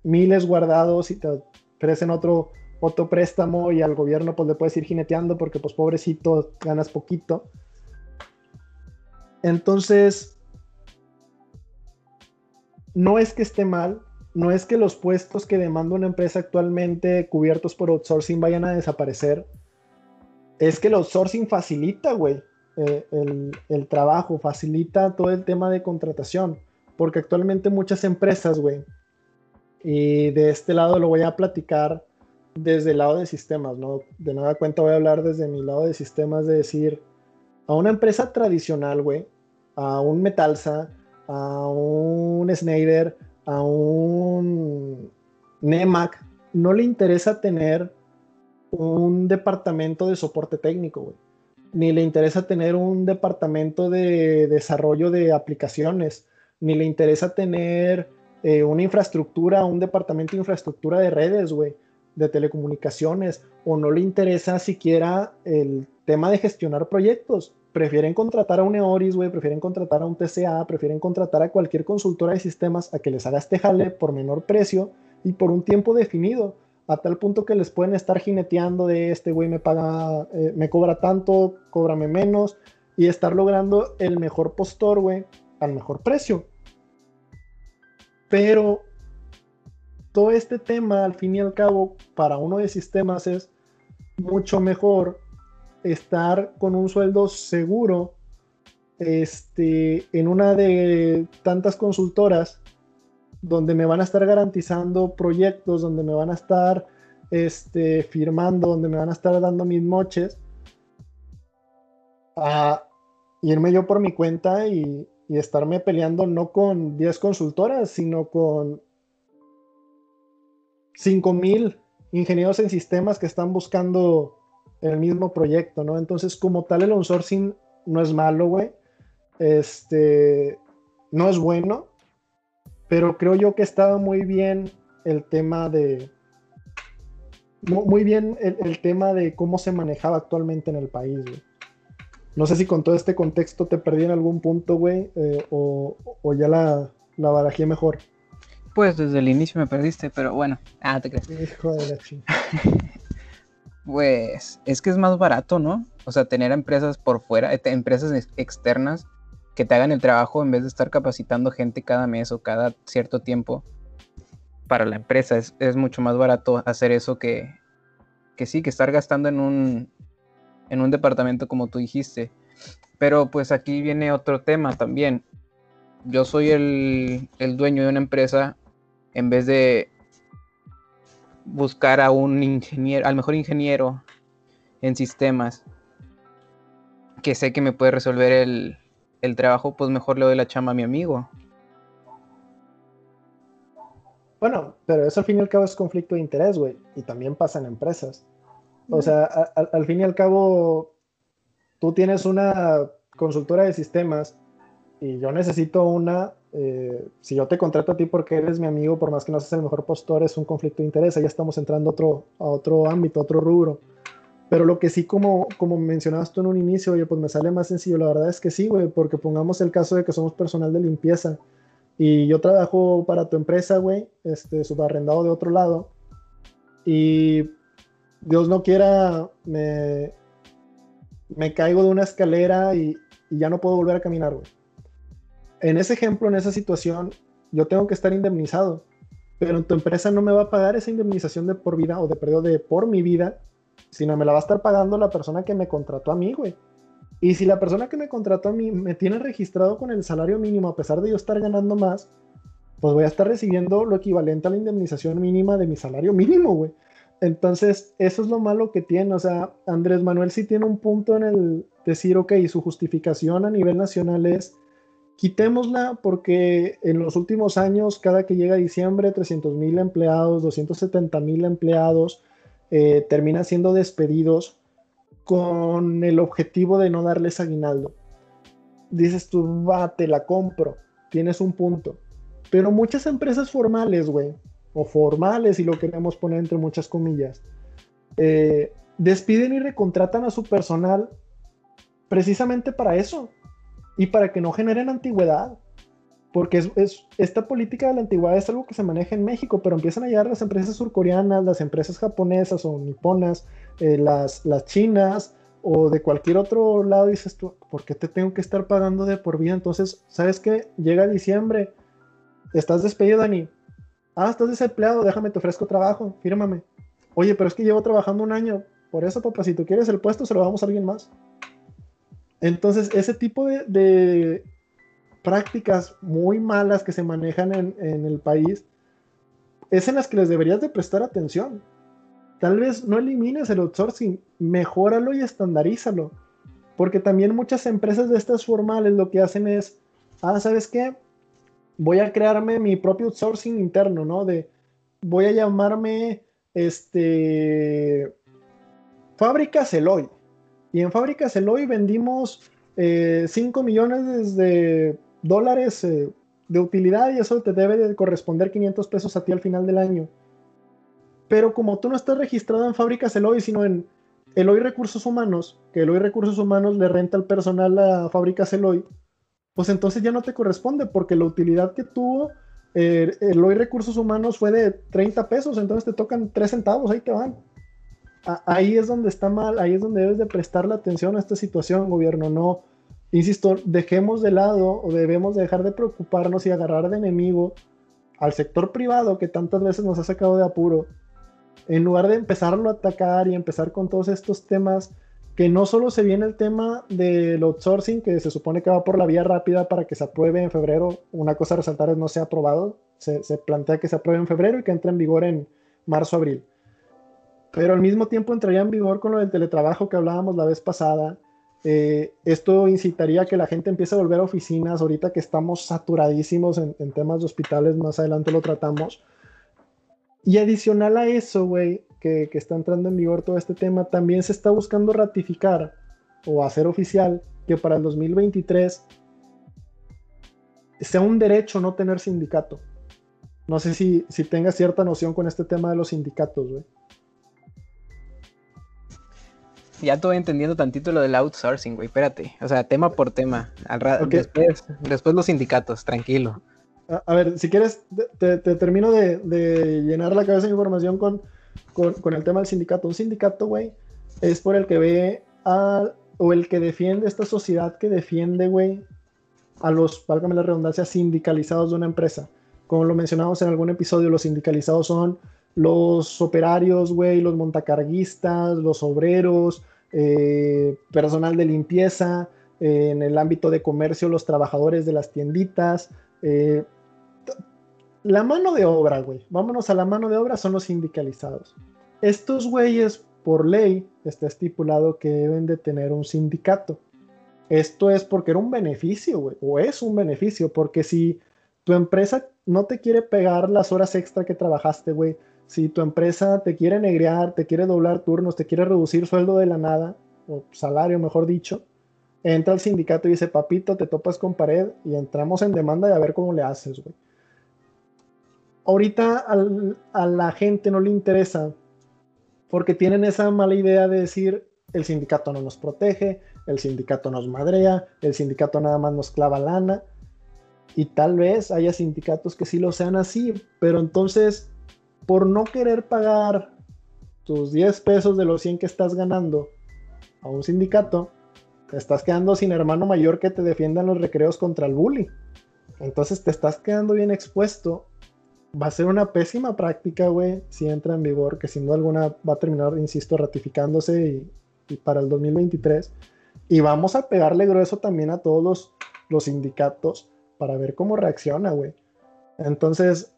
miles guardados y te ofrecen otro, otro préstamo y al gobierno pues le puedes ir jineteando porque pues pobrecito ganas poquito. Entonces, no es que esté mal, no es que los puestos que demanda una empresa actualmente cubiertos por outsourcing vayan a desaparecer. Es que el outsourcing facilita, güey, eh, el, el, trabajo, facilita todo el tema de contratación. Porque actualmente muchas empresas, güey, y de este lado lo voy a platicar desde el lado de sistemas, ¿no? De nada cuenta voy a hablar desde mi lado de sistemas, de decir, a una empresa tradicional, güey, a un Metalsa, a un Schneider, a un NEMAC, no le interesa tener un departamento de soporte técnico, güey. Ni le interesa tener un departamento de desarrollo de aplicaciones, ni le interesa tener eh, una infraestructura, un departamento de infraestructura de redes, güey, de telecomunicaciones, o no le interesa siquiera el tema de gestionar proyectos. Prefieren contratar a un EORIS, güey, prefieren contratar a un TCA, prefieren contratar a cualquier consultora de sistemas a que les haga este jale por menor precio y por un tiempo definido, a tal punto que les pueden estar jineteando de este güey me paga, eh, me cobra tanto, cóbrame menos, y estar logrando el mejor postor, güey, al mejor precio. Pero todo este tema, al fin y al cabo, para uno de sistemas es mucho mejor estar con un sueldo seguro este, en una de tantas consultoras donde me van a estar garantizando proyectos, donde me van a estar este, firmando, donde me van a estar dando mis moches, a irme yo por mi cuenta y, y estarme peleando no con 10 consultoras, sino con 5000 ingenieros en sistemas que están buscando el mismo proyecto, ¿no? Entonces, como tal, el outsourcing no es malo, güey. Este, no es bueno, pero creo yo que estaba muy bien el tema de, muy bien el, tema de cómo se manejaba actualmente en el país, güey. No sé si con todo este contexto te perdí en algún punto, güey, eh, o, ya la, la barajé mejor. Pues desde el inicio me perdiste, pero bueno. Ah, te crees. Hijo de la <laughs> Pues es que es más barato, ¿no? O sea, tener empresas por fuera, eh, empresas externas que te hagan el trabajo en vez de estar capacitando gente cada mes o cada cierto tiempo para la empresa. Es, mucho más barato hacer eso que, que sí, que estar gastando en un, en un departamento como tú dijiste. Pero pues aquí viene otro tema también. Yo soy el, el dueño de una empresa en vez de buscar a un ingeniero, al mejor ingeniero en sistemas que sé que me puede resolver el, trabajo, pues mejor le doy la chamba a mi amigo. Bueno, pero eso al fin y al cabo es conflicto de interés, güey, y también pasa en empresas. O sea, al fin y al cabo, tú tienes una consultora de sistemas y yo necesito una eh, si yo te contrato a ti porque eres mi amigo, por más que no seas el mejor postor, es un conflicto de interés. Ya estamos entrando otro, a otro ámbito, a otro rubro. Pero lo que sí, como, como mencionabas tú en un inicio, oye, pues me sale más sencillo. La verdad es que sí, güey, porque pongamos el caso de que somos personal de limpieza y yo trabajo para tu empresa, güey, este, subarrendado de otro lado. Y Dios no quiera, me, me caigo de una escalera y, ya no puedo volver a caminar, güey en ese ejemplo, en esa situación, yo tengo que estar indemnizado, pero tu empresa no me va a pagar esa indemnización de por vida o de periodo de por mi vida, sino me la va a estar pagando la persona que me contrató a mí, güey. Y si la persona que me contrató a mí me tiene registrado con el salario mínimo, a pesar de yo estar ganando más, pues voy a estar recibiendo lo equivalente a la indemnización mínima de mi salario mínimo, güey. Entonces, eso es lo malo que tiene. O sea, Andrés Manuel sí tiene un punto en el decir, ok, su justificación a nivel nacional es quitémosla porque en los últimos años, cada que llega diciembre, 300 mil empleados, 270 mil empleados eh, terminan siendo despedidos con el objetivo de no darles aguinaldo. Dices tú, va, te la compro, tienes un punto. Pero muchas empresas formales, güey, o formales, si lo queremos poner entre muchas comillas, eh, despiden y recontratan a su personal precisamente para eso, y para que no generen antigüedad. Porque es, esta política de la antigüedad es algo que se maneja en México, pero empiezan a llegar las empresas surcoreanas, las empresas japonesas o niponas, eh, las, las chinas o de cualquier otro lado. Dices tú, ¿por qué te tengo que estar pagando de por vida? Entonces, ¿sabes qué? Llega diciembre, estás despedido, Dani. Ah, estás desempleado, déjame, te ofrezco trabajo, fírmame. Oye, pero es que llevo trabajando un año. Por eso, papá, si tú quieres el puesto, se lo damos a alguien más. Entonces, ese tipo de, prácticas muy malas que se manejan en, el país es en las que les deberías de prestar atención. Tal vez no elimines el outsourcing, mejóralo y estandarízalo. Porque también muchas empresas de estas formales lo que hacen es, ah, ¿sabes qué? Voy a crearme mi propio outsourcing interno, ¿no? De, voy a llamarme, este, Fábrica Celoy. Y en Fábricas Eloy vendimos 5 eh, millones de dólares eh, de utilidad y eso te debe de corresponder 500 pesos a ti al final del año. Pero como tú no estás registrado en Fábricas Eloy, sino en Eloy Recursos Humanos, que Eloy Recursos Humanos le renta el personal a Fábricas Eloy, pues entonces ya no te corresponde porque la utilidad que tuvo eh, Eloy Recursos Humanos fue de 30 pesos, entonces te tocan 3 centavos, ahí te van ahí es donde está mal, ahí es donde debes de prestar la atención a esta situación, gobierno. No, insisto, dejemos de lado o debemos dejar de preocuparnos y agarrar de enemigo al sector privado que tantas veces nos ha sacado de apuro, en lugar de empezarlo a atacar y empezar con todos estos temas que no solo se viene el tema del outsourcing, que se supone que va por la vía rápida para que se apruebe en febrero, una cosa a resaltar es no se ha aprobado, se, plantea que se apruebe en febrero y que entre en vigor en marzo-abril pero al mismo tiempo entraría en vigor con lo del teletrabajo que hablábamos la vez pasada. Eh, esto incitaría a que la gente empiece a volver a oficinas, ahorita que estamos saturadísimos en, temas de hospitales, más adelante lo tratamos. Y adicional a eso, güey, que, que, está entrando en vigor todo este tema, también se está buscando ratificar o hacer oficial que para el 2023 sea un derecho no tener sindicato. No sé si, si tengas cierta noción con este tema de los sindicatos, güey. Ya estoy entendiendo tantito lo del outsourcing, güey. Espérate. O sea, tema por tema. después, después, los sindicatos, tranquilo. A, ver, si quieres, te, termino de, llenar la cabeza de información con, con, el tema del sindicato. Un sindicato, güey, es por el que ve a, o el que defiende esta sociedad que defiende, güey, a los, válgame la redundancia, sindicalizados de una empresa. Como lo mencionamos en algún episodio, los sindicalizados son los operarios, güey, los montacarguistas, los obreros, eh, personal de limpieza, eh, en el ámbito de comercio, los trabajadores de las tienditas. Eh, la mano de obra, güey, vámonos a la mano de obra, son los sindicalizados. Estos güeyes, por ley, está estipulado que deben de tener un sindicato. Esto es porque era un beneficio, güey, o es un beneficio, porque si tu empresa no te quiere pegar las horas extra que trabajaste, güey, si tu empresa te quiere negrear, te quiere doblar turnos, te quiere reducir sueldo de la nada, o salario mejor dicho, entra al sindicato y dice, papito, te topas con pared y entramos en demanda y a ver cómo le haces, güey. Ahorita a la gente no le interesa porque tienen esa mala idea de decir, el sindicato no nos protege, el sindicato nos madrea, el sindicato nada más nos clava lana. Y tal vez haya sindicatos que sí lo sean así, pero entonces, por no querer pagar tus 10 pesos de los 100 que estás ganando a un sindicato, te estás quedando sin hermano mayor que te defienda en los recreos contra el bully. Entonces te estás quedando bien expuesto. Va a ser una pésima práctica, güey, si entra en vigor, que sin duda alguna va a terminar, insisto, ratificándose y, y para el 2023. Y vamos a pegarle grueso también a todos los, sindicatos para ver cómo reacciona, güey. Entonces,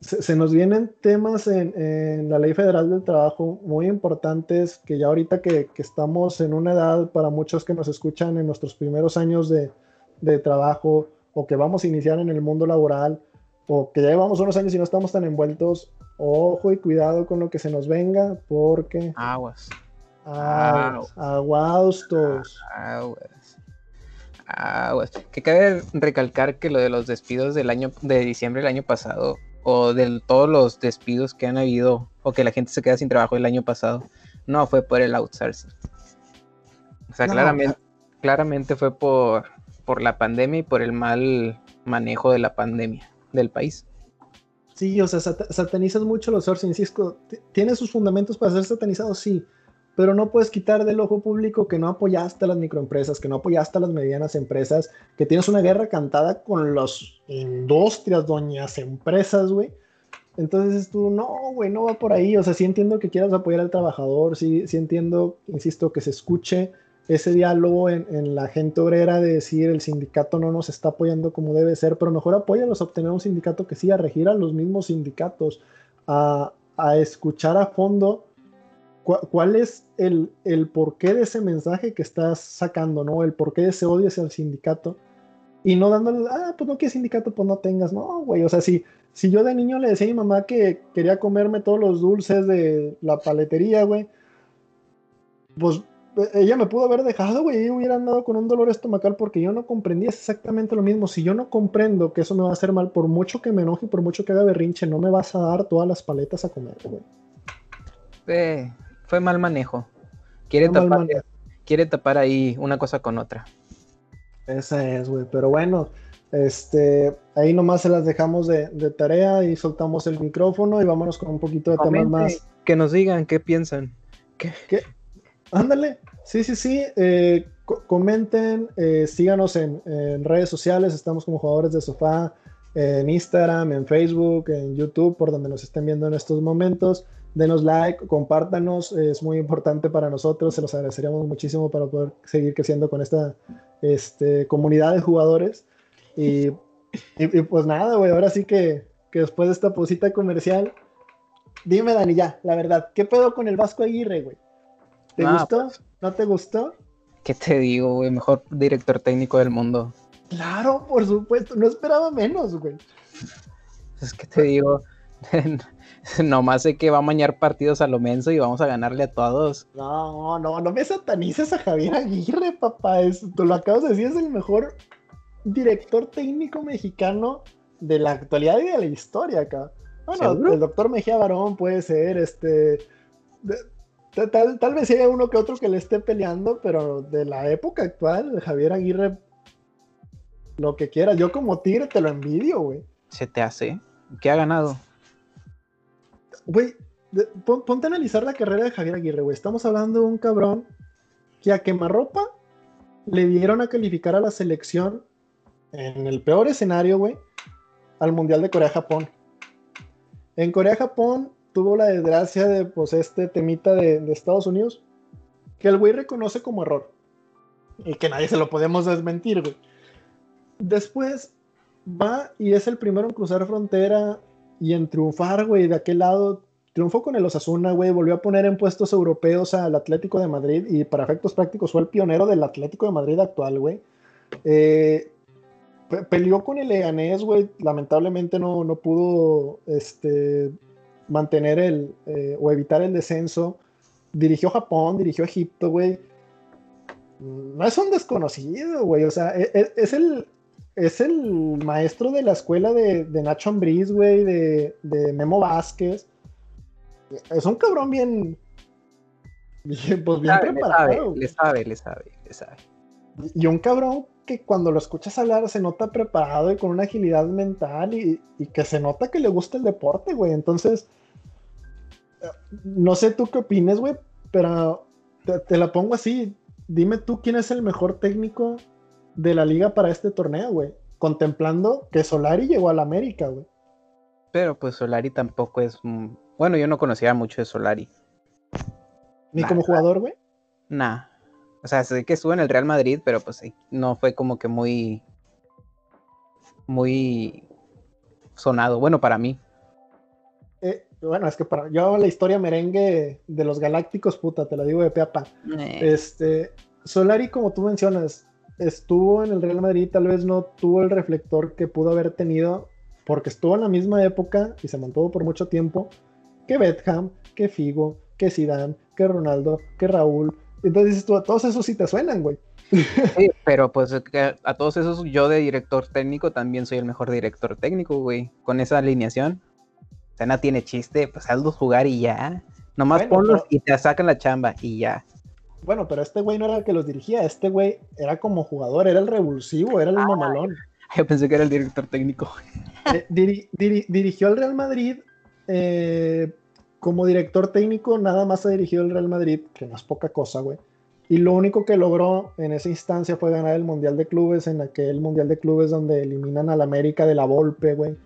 se, nos vienen temas en, la ley federal del trabajo muy importantes que ya ahorita que, estamos en una edad para muchos que nos escuchan en nuestros primeros años de, de, trabajo o que vamos a iniciar en el mundo laboral o que ya llevamos unos años y no estamos tan envueltos, ojo y cuidado con lo que se nos venga porque... Aguas. Aguas, aguados todos. Aguas. Que cabe recalcar que lo de los despidos del año de diciembre del año pasado, o de todos los despidos que han habido, o que la gente se queda sin trabajo el año pasado, no fue por el outsourcing. O sea, claramente, claramente fue por, por la pandemia y por el mal manejo de la pandemia del país. Sí, o sea, satanizas mucho los outsourcing. Cisco, ¿tiene sus fundamentos para ser satanizado? Sí pero no puedes quitar del ojo público que no apoyaste a las microempresas, que no apoyaste a las medianas empresas, que tienes una guerra cantada con las industrias, doñas empresas, güey. Entonces tú, no, güey, no va por ahí. O sea, sí entiendo que quieras apoyar al trabajador, sí, sí entiendo, insisto, que se escuche ese diálogo en, la gente obrera de decir el sindicato no nos está apoyando como debe ser, pero mejor apóyalos a obtener un sindicato que sí, a regir a los mismos sindicatos, a, a escuchar a fondo ¿Cuál es el, el, porqué de ese mensaje que estás sacando, ¿no? El porqué de ese odio hacia el sindicato. Y no dándole, ah, pues no quieres sindicato, pues no tengas, no, güey. O sea, si, si yo de niño le decía a mi mamá que quería comerme todos los dulces de la paletería, güey, pues ella me pudo haber dejado, güey, y hubiera andado con un dolor estomacal porque yo no comprendía exactamente lo mismo. Si yo no comprendo que eso me va a hacer mal, por mucho que me enoje, por mucho que haga berrinche, no me vas a dar todas las paletas a comer, güey. Sí, fue mal manejo. Quiere, tapar, quiere tapar ahí una cosa con otra. Esa es, güey. Pero bueno, este, ahí nomás se las dejamos de, tarea y soltamos el micrófono y vámonos con un poquito de temas más. Que nos digan qué piensan. ¿Qué? Ándale. Sí, sí, sí. Eh, comenten, eh, síganos en, redes sociales. Estamos como jugadores de sofá en Instagram, en Facebook, en YouTube, por donde nos estén viendo en estos momentos denos like, compártanos, es muy importante para nosotros, se los agradeceríamos muchísimo para poder seguir creciendo con esta este, comunidad de jugadores. Y, pues nada, güey, ahora sí que, después de esta posita comercial, dime, Dani, ya, la verdad, ¿qué pedo con el Vasco Aguirre, güey? ¿Te gustó? Pues, ¿No te gustó? ¿Qué te digo, güey? Mejor director técnico del mundo. Claro, por supuesto. No esperaba menos, güey. Es que te digo, <laughs> nomás sé que va a mañar partidos a lo menso y vamos a ganarle a todos. No, no, no me satanices a Javier Aguirre, papá. tú lo acabas de decir, es el mejor director técnico mexicano de la actualidad y de la historia acá. Bueno, el doctor Mejía Barón puede ser, este. Tal, tal, vez haya uno que otro que le esté peleando, pero de la época actual, Javier Aguirre, lo que quiera. Yo como tigre te lo envidio, güey. ¿Se te hace? ¿Qué ha ganado? Güey, ponte a analizar la carrera de Javier Aguirre, güey. Estamos hablando de un cabrón que a quemarropa le dieron a calificar a la selección en el peor escenario, güey, al Mundial de Corea-Japón. En Corea-Japón tuvo la desgracia de, pues, este temita de, de Estados Unidos, que el güey reconoce como error. Y que nadie se lo podemos desmentir, güey. Después va y es el primero en cruzar frontera y en triunfar, güey, de aquel lado. Triunfó con el Osasuna, güey, volvió a poner en puestos europeos al Atlético de Madrid y para efectos prácticos fue el pionero del Atlético de Madrid actual, güey. Eh, peleó con el Leganés, güey, lamentablemente no, no pudo este, mantener el eh, o evitar el descenso. Dirigió Japón, dirigió Egipto, güey. No es un desconocido, güey, o sea, e, e, es el, es el maestro de la escuela de, Nacho Ambriz, güey, de, Memo Vázquez. Es un cabrón bien. <laughs> pues bien preparado. Le sabe, le sabe, le sabe, Y un cabrón que cuando lo escuchas hablar se nota preparado y con una agilidad mental y, que se nota que le gusta el deporte, güey. Entonces, no sé tú qué opines, güey, pero te la pongo así. Dime tú quién es el mejor técnico de la liga para este torneo, güey. Contemplando que Solari llegó a la América, güey. Pero pues Solari tampoco es. Bueno, yo no conocía mucho de Solari. ¿Ni como jugador, güey? Nah. O sea, sé que estuvo en el Real Madrid, pero pues no fue como que muy. Muy sonado. Bueno, para mí. Eh, bueno, es que para yo la historia merengue de los Galácticos, puta, te la digo de peapa. Eh. Este, Solari, como tú mencionas, estuvo en el Real Madrid, tal vez no tuvo el reflector que pudo haber tenido, porque estuvo en la misma época y se mantuvo por mucho tiempo, que Betham, que Figo, que Zidane, que Ronaldo, que Raúl. Entonces tú, a todos esos sí te suenan, güey. <laughs> Sí, pero pues a todos esos yo de director técnico también soy el mejor director técnico, güey. Con esa alineación. O sea, no tiene chiste, pues hazlos jugar y ya. Nomás ponlos y te sacan la chamba y ya. Bueno, pero este güey no era el que los dirigía, este güey era como jugador, era el revulsivo, era el ah, mamalón. <laughs> Yo pensé que era el director técnico. Eh, dirigió al Real Madrid eh, como director técnico, nada más ha dirigido el Real Madrid, que no es poca cosa, güey. Y lo único que logró en esa instancia fue ganar el Mundial de Clubes, en aquel Mundial de Clubes donde eliminan al América de la Volpe, güey.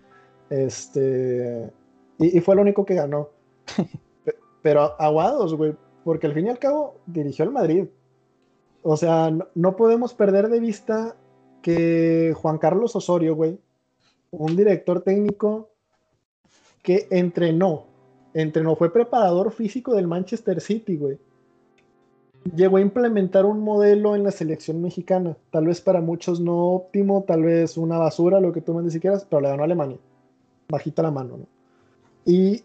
Este, y, y fue lo único que ganó. <laughs> Pero aguados, güey, porque al fin y al cabo dirigió al Madrid. O sea, no, podemos perder de vista que Juan Carlos Osorio, güey, un director técnico que entrenó, entrenó, fue preparador físico del Manchester City, güey. Llegó a implementar un modelo en la selección mexicana, tal vez para muchos no óptimo, tal vez una basura, lo que tú me quieras, pero le ganó a Alemania. Bajita la mano, ¿no? Y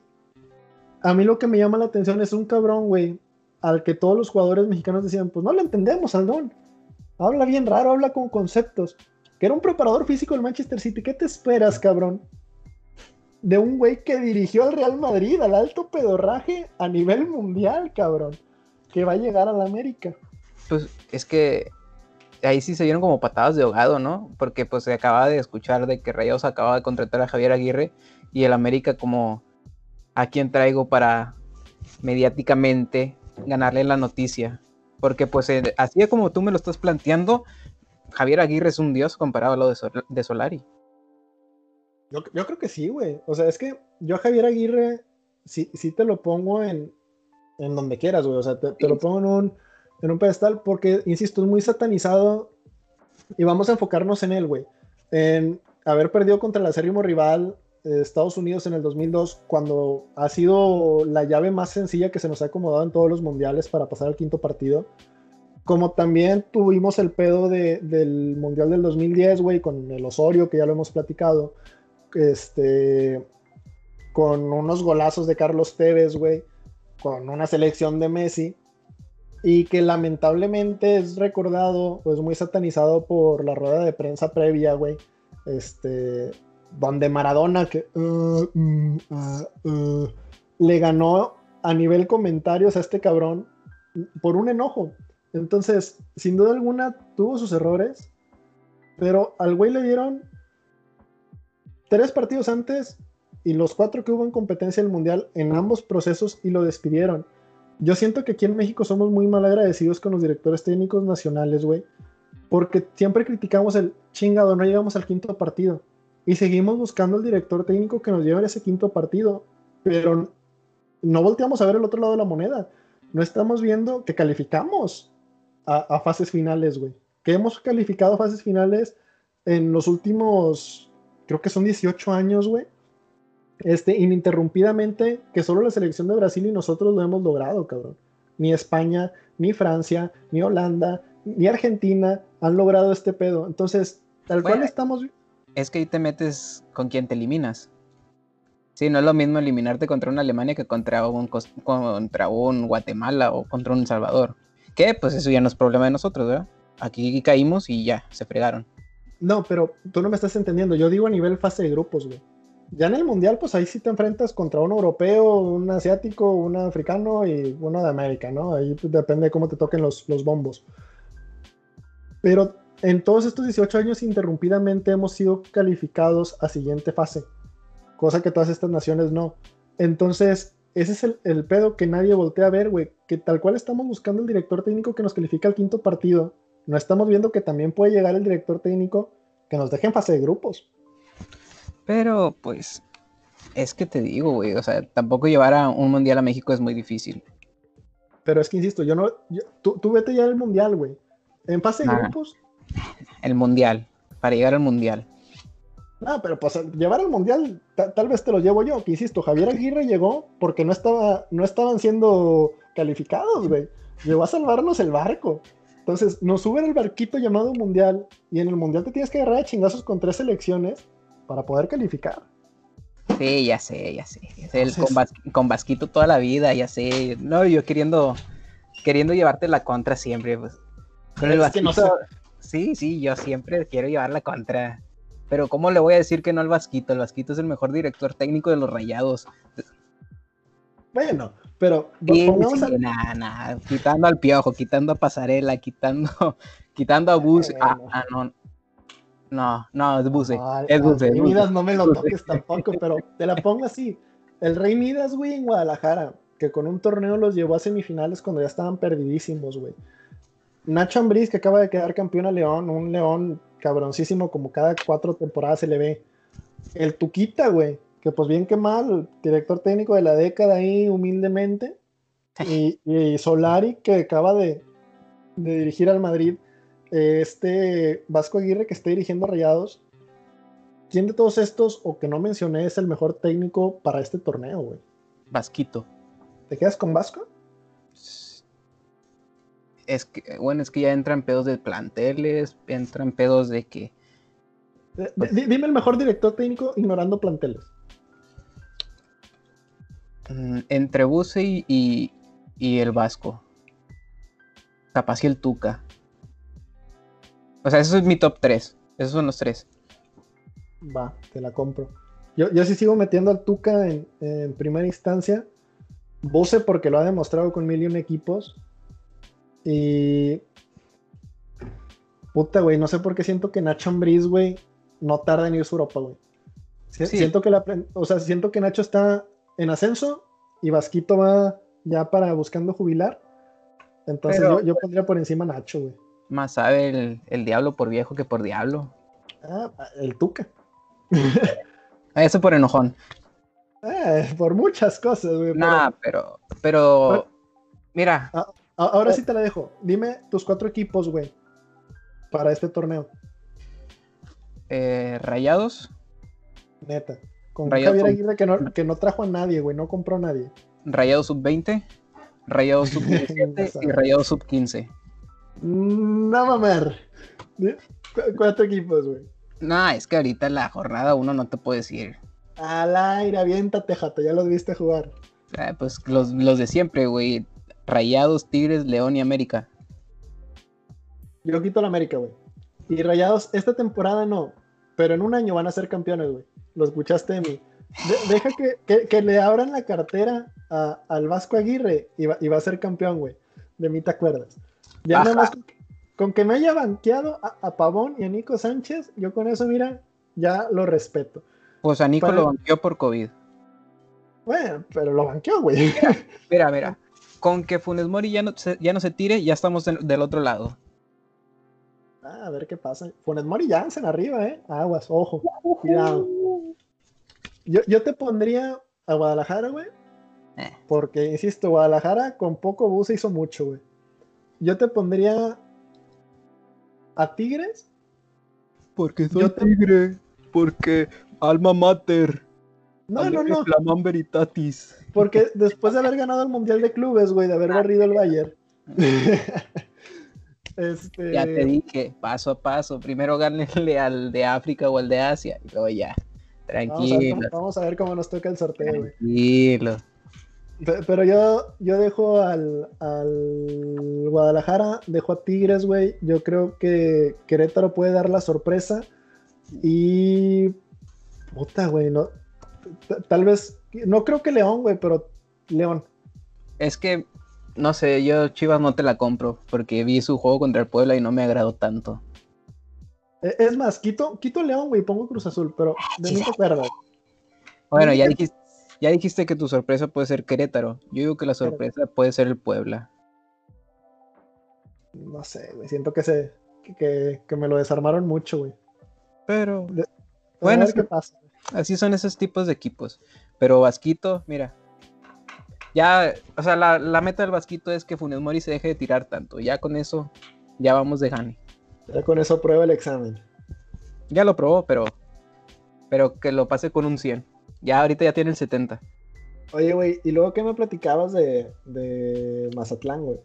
a mí lo que me llama la atención es un cabrón, güey, al que todos los jugadores mexicanos decían, pues no lo entendemos, Aldón. Habla bien raro, habla con conceptos. Que era un preparador físico del Manchester City. ¿Qué te esperas, cabrón? De un güey que dirigió al Real Madrid, al alto pedorraje a nivel mundial, cabrón. Que va a llegar a la América. Pues es que ahí sí se dieron como patadas de ahogado, ¿no? Porque pues se acaba de escuchar de que Rayos acaba de contratar a Javier Aguirre y el América como a quien traigo para mediáticamente ganarle la noticia. Porque pues eh, así como tú me lo estás planteando, Javier Aguirre es un dios comparado a lo de, Solari. Yo, creo que sí, güey. O sea, es que yo a Javier Aguirre sí, sí te lo pongo en, en donde quieras, güey. O sea, te, lo pongo en un, en un pedestal porque, insisto, es muy satanizado y vamos a enfocarnos en él, güey. En haber perdido contra el acérrimo rival, Estados Unidos en el 2002, cuando ha sido la llave más sencilla que se nos ha acomodado en todos los mundiales para pasar al quinto partido. como también tuvimos el pedo del Mundial del 2010, güey, con el Osorio, que ya lo hemos platicado, este, con unos golazos de Carlos Tevez, güey, con una selección de Messi, y que lamentablemente es recordado, pues muy satanizado por la rueda de prensa previa, güey, este, donde Maradona, que uh, mm, uh, uh, le ganó a nivel comentarios a este cabrón por un enojo. Entonces, sin duda alguna, tuvo sus errores, pero al güey le dieron tres partidos antes y los cuatro que hubo en competencia del mundial en ambos procesos y lo despidieron. Yo siento que aquí en México somos muy mal agradecidos con los directores técnicos nacionales, güey, porque siempre criticamos el chingado, no llegamos al quinto partido y seguimos buscando el director técnico que nos lleve a ese quinto partido, pero no volteamos a ver el otro lado de la moneda. No estamos viendo que calificamos a, fases finales, güey. Que hemos calificado a fases finales en los últimos, creo que son 18 años, güey. Este, ininterrumpidamente, que solo la selección de Brasil y nosotros lo hemos logrado, cabrón. Ni España, ni Francia, ni Holanda, ni Argentina han logrado este pedo. Entonces, tal cual estamos. Es que ahí te metes con quien te eliminas. Sí, no es lo mismo eliminarte contra una Alemania que contra un, contra un Guatemala o contra un Salvador. Que pues eso ya no es problema de nosotros, ¿verdad? Aquí caímos y ya, se fregaron. No, pero tú no me estás entendiendo. Yo digo a nivel fase de grupos, güey. Ya en el mundial, pues ahí sí te enfrentas contra un europeo, un asiático, un africano y uno de América, ¿no? Ahí pues, depende de cómo te toquen los, los bombos. Pero en todos estos 18 años interrumpidamente hemos sido calificados a siguiente fase cosa que todas estas naciones no. Entonces, ese es el, pedo que nadie voltea a ver, güey, que tal cual estamos buscando el director técnico que nos califica al quinto partido, no estamos viendo que también puede llegar el director técnico que nos deje en fase de grupos. Pero, pues, es que te digo, güey, o sea, tampoco llevar a un mundial a México es muy difícil. Pero es que insisto, yo no, tú, vete ya al mundial, güey. En fase de grupos. El mundial, para llegar al mundial. Ah, pero pues llevar al mundial, tal vez te lo llevo yo, que insisto, Javier Aguirre llegó porque no, estaba, no estaban siendo calificados, güey. Llegó a salvarnos el barco. Entonces, nos suben el barquito llamado mundial y en el mundial te tienes que agarrar a chingazos con tres selecciones para poder calificar. Sí, ya sé, ya sé. con, Vasquito toda la vida, ya sé. No, yo queriendo, queriendo llevarte la contra siempre. Pues. Con el Vasquito, Sí, sí, yo siempre quiero llevar la contra. Pero ¿cómo le voy a decir que no al Vasquito? El Vasquito es el mejor director técnico de los Rayados. Bueno, pero quitando al Piojo, quitando a Pasarela, quitando, <laughs> quitando a Bus. Ah, ah, no. No, no, es Buse. es Buse. Rey Midas no me lo toques tampoco, pero te la pongo así. El Rey Midas, güey, en Guadalajara, que con un torneo los llevó a semifinales cuando ya estaban perdidísimos, güey. Nacho Ambriz, que acaba de quedar campeón a León, un León cabroncísimo, como cada cuatro temporadas se le ve. El Tuquita, güey, que pues bien que mal, director técnico de la década ahí, humildemente. Y, Solari, que acaba de, dirigir al Madrid. Este Vasco Aguirre, que está dirigiendo Rayados. ¿Quién de todos estos, o que no mencioné, es el mejor técnico para este torneo, güey? Vasquito. ¿Te quedas con Vasco? es que, bueno, es que ya entran pedos de planteles, entran pedos de que. Dime el mejor director técnico ignorando planteles. Mm, entre Buse y, el Vasco. Capaz y el Tuca. O sea, eso es mi top 3. Esos son los tres. Va, te la compro. Yo, yo sí sigo metiendo al Tuca en, en primera instancia. Buse porque lo ha demostrado con mil y un equipos. Y. Puta, güey, no sé por qué siento que Nacho Ambriz, güey, no tarda en ir a Europa, güey. Siento que la, o sea, siento que Nacho está en ascenso y Vasquito va ya para buscando jubilar. Entonces yo, pondría por encima a Nacho, güey. Más sabe el, diablo por viejo que por diablo. Ah, el Tuca. <laughs> Eso por enojón. Eh, por muchas cosas, güey. Nah, pero, pero, mira. Ah, Ahora sí te la dejo. Dime tus cuatro equipos, güey, para este torneo. Eh, Rayados. Neta. Con Javier Aguirre que no, que no trajo a nadie, güey, no compró a nadie. Rayados sub-20, Rayados <laughs> sub-17 y Rayados sub-15. No mamer. Cuatro equipos, güey. No, es que ahorita la jornada uno no te puede decir. Al aire, aviéntate, jato, ya los viste jugar. Ah, pues los, los de siempre, güey. Rayados, Tigres, León y América. Yo quito la América, güey. Y Rayados, esta temporada no, pero en un año van a ser campeones, güey. Lo escuchaste de mí. deja que, le abran la cartera al Vasco Aguirre y va, y va, a ser campeón, güey. De mí te acuerdas. Ya nada más con, que me haya banqueado a, Pavón y a Nico Sánchez, yo con eso, mira, ya lo respeto. Pues a Nico lo banqueó por COVID. Bueno, pero lo banqueó, güey. <laughs> Mira, mira, Con que Funes Mori ya no se, ya no se tire, ya estamos del otro lado. Ah, a ver qué pasa. Funes Mori Jansen arriba, ¿eh? Aguas, ojo, cuidado. Yo, yo te pondría a Guadalajara, güey. Eh. Porque, insisto, Guadalajara con poco bus hizo mucho, güey. Yo te pondría a Tigres. Porque soy tigre. Porque alma mater. No, no, no. Flamán veritatis. Porque después de haber ganado el Mundial de Clubes, güey, de haber barrido el Bayern. <laughs> este... Ya te dije, paso a paso. Primero gánenle al de África o al de Asia. Y luego ya. Tranquilo. Vamos a ver, cómo nos toca el sorteo, güey. Tranquilo. Pero yo, yo dejo al, al Guadalajara, dejo a Tigres, güey. Yo creo que Querétaro puede dar la sorpresa. Y. Puta, güey, no. Tal vez. No creo que León, güey, pero León. Es que. No sé, yo Chivas no te la compro. Porque vi su juego contra el Puebla y no me agradó tanto. E, es más, quito, quito León, güey, pongo Cruz Azul, pero de mí te acuerdas. Bueno, ya dijiste ya dijiste que tu sorpresa puede ser Querétaro. Yo digo que la sorpresa puede ser el Puebla. No sé, güey. Siento que se. Que, me lo desarmaron mucho, güey. Pero. bueno, qué pasa. Así son esos tipos de equipos. Pero Vasquito, mira. Ya, o sea, la, meta del Vasquito es que Funes Mori se deje de tirar tanto. Ya con eso, ya vamos de Gani. Ya con eso prueba el examen. Ya lo probó, pero. Pero que lo pase con un 100. Ya ahorita ya tiene el 70. Oye, güey, ¿y luego qué me platicabas de, de Mazatlán, güey?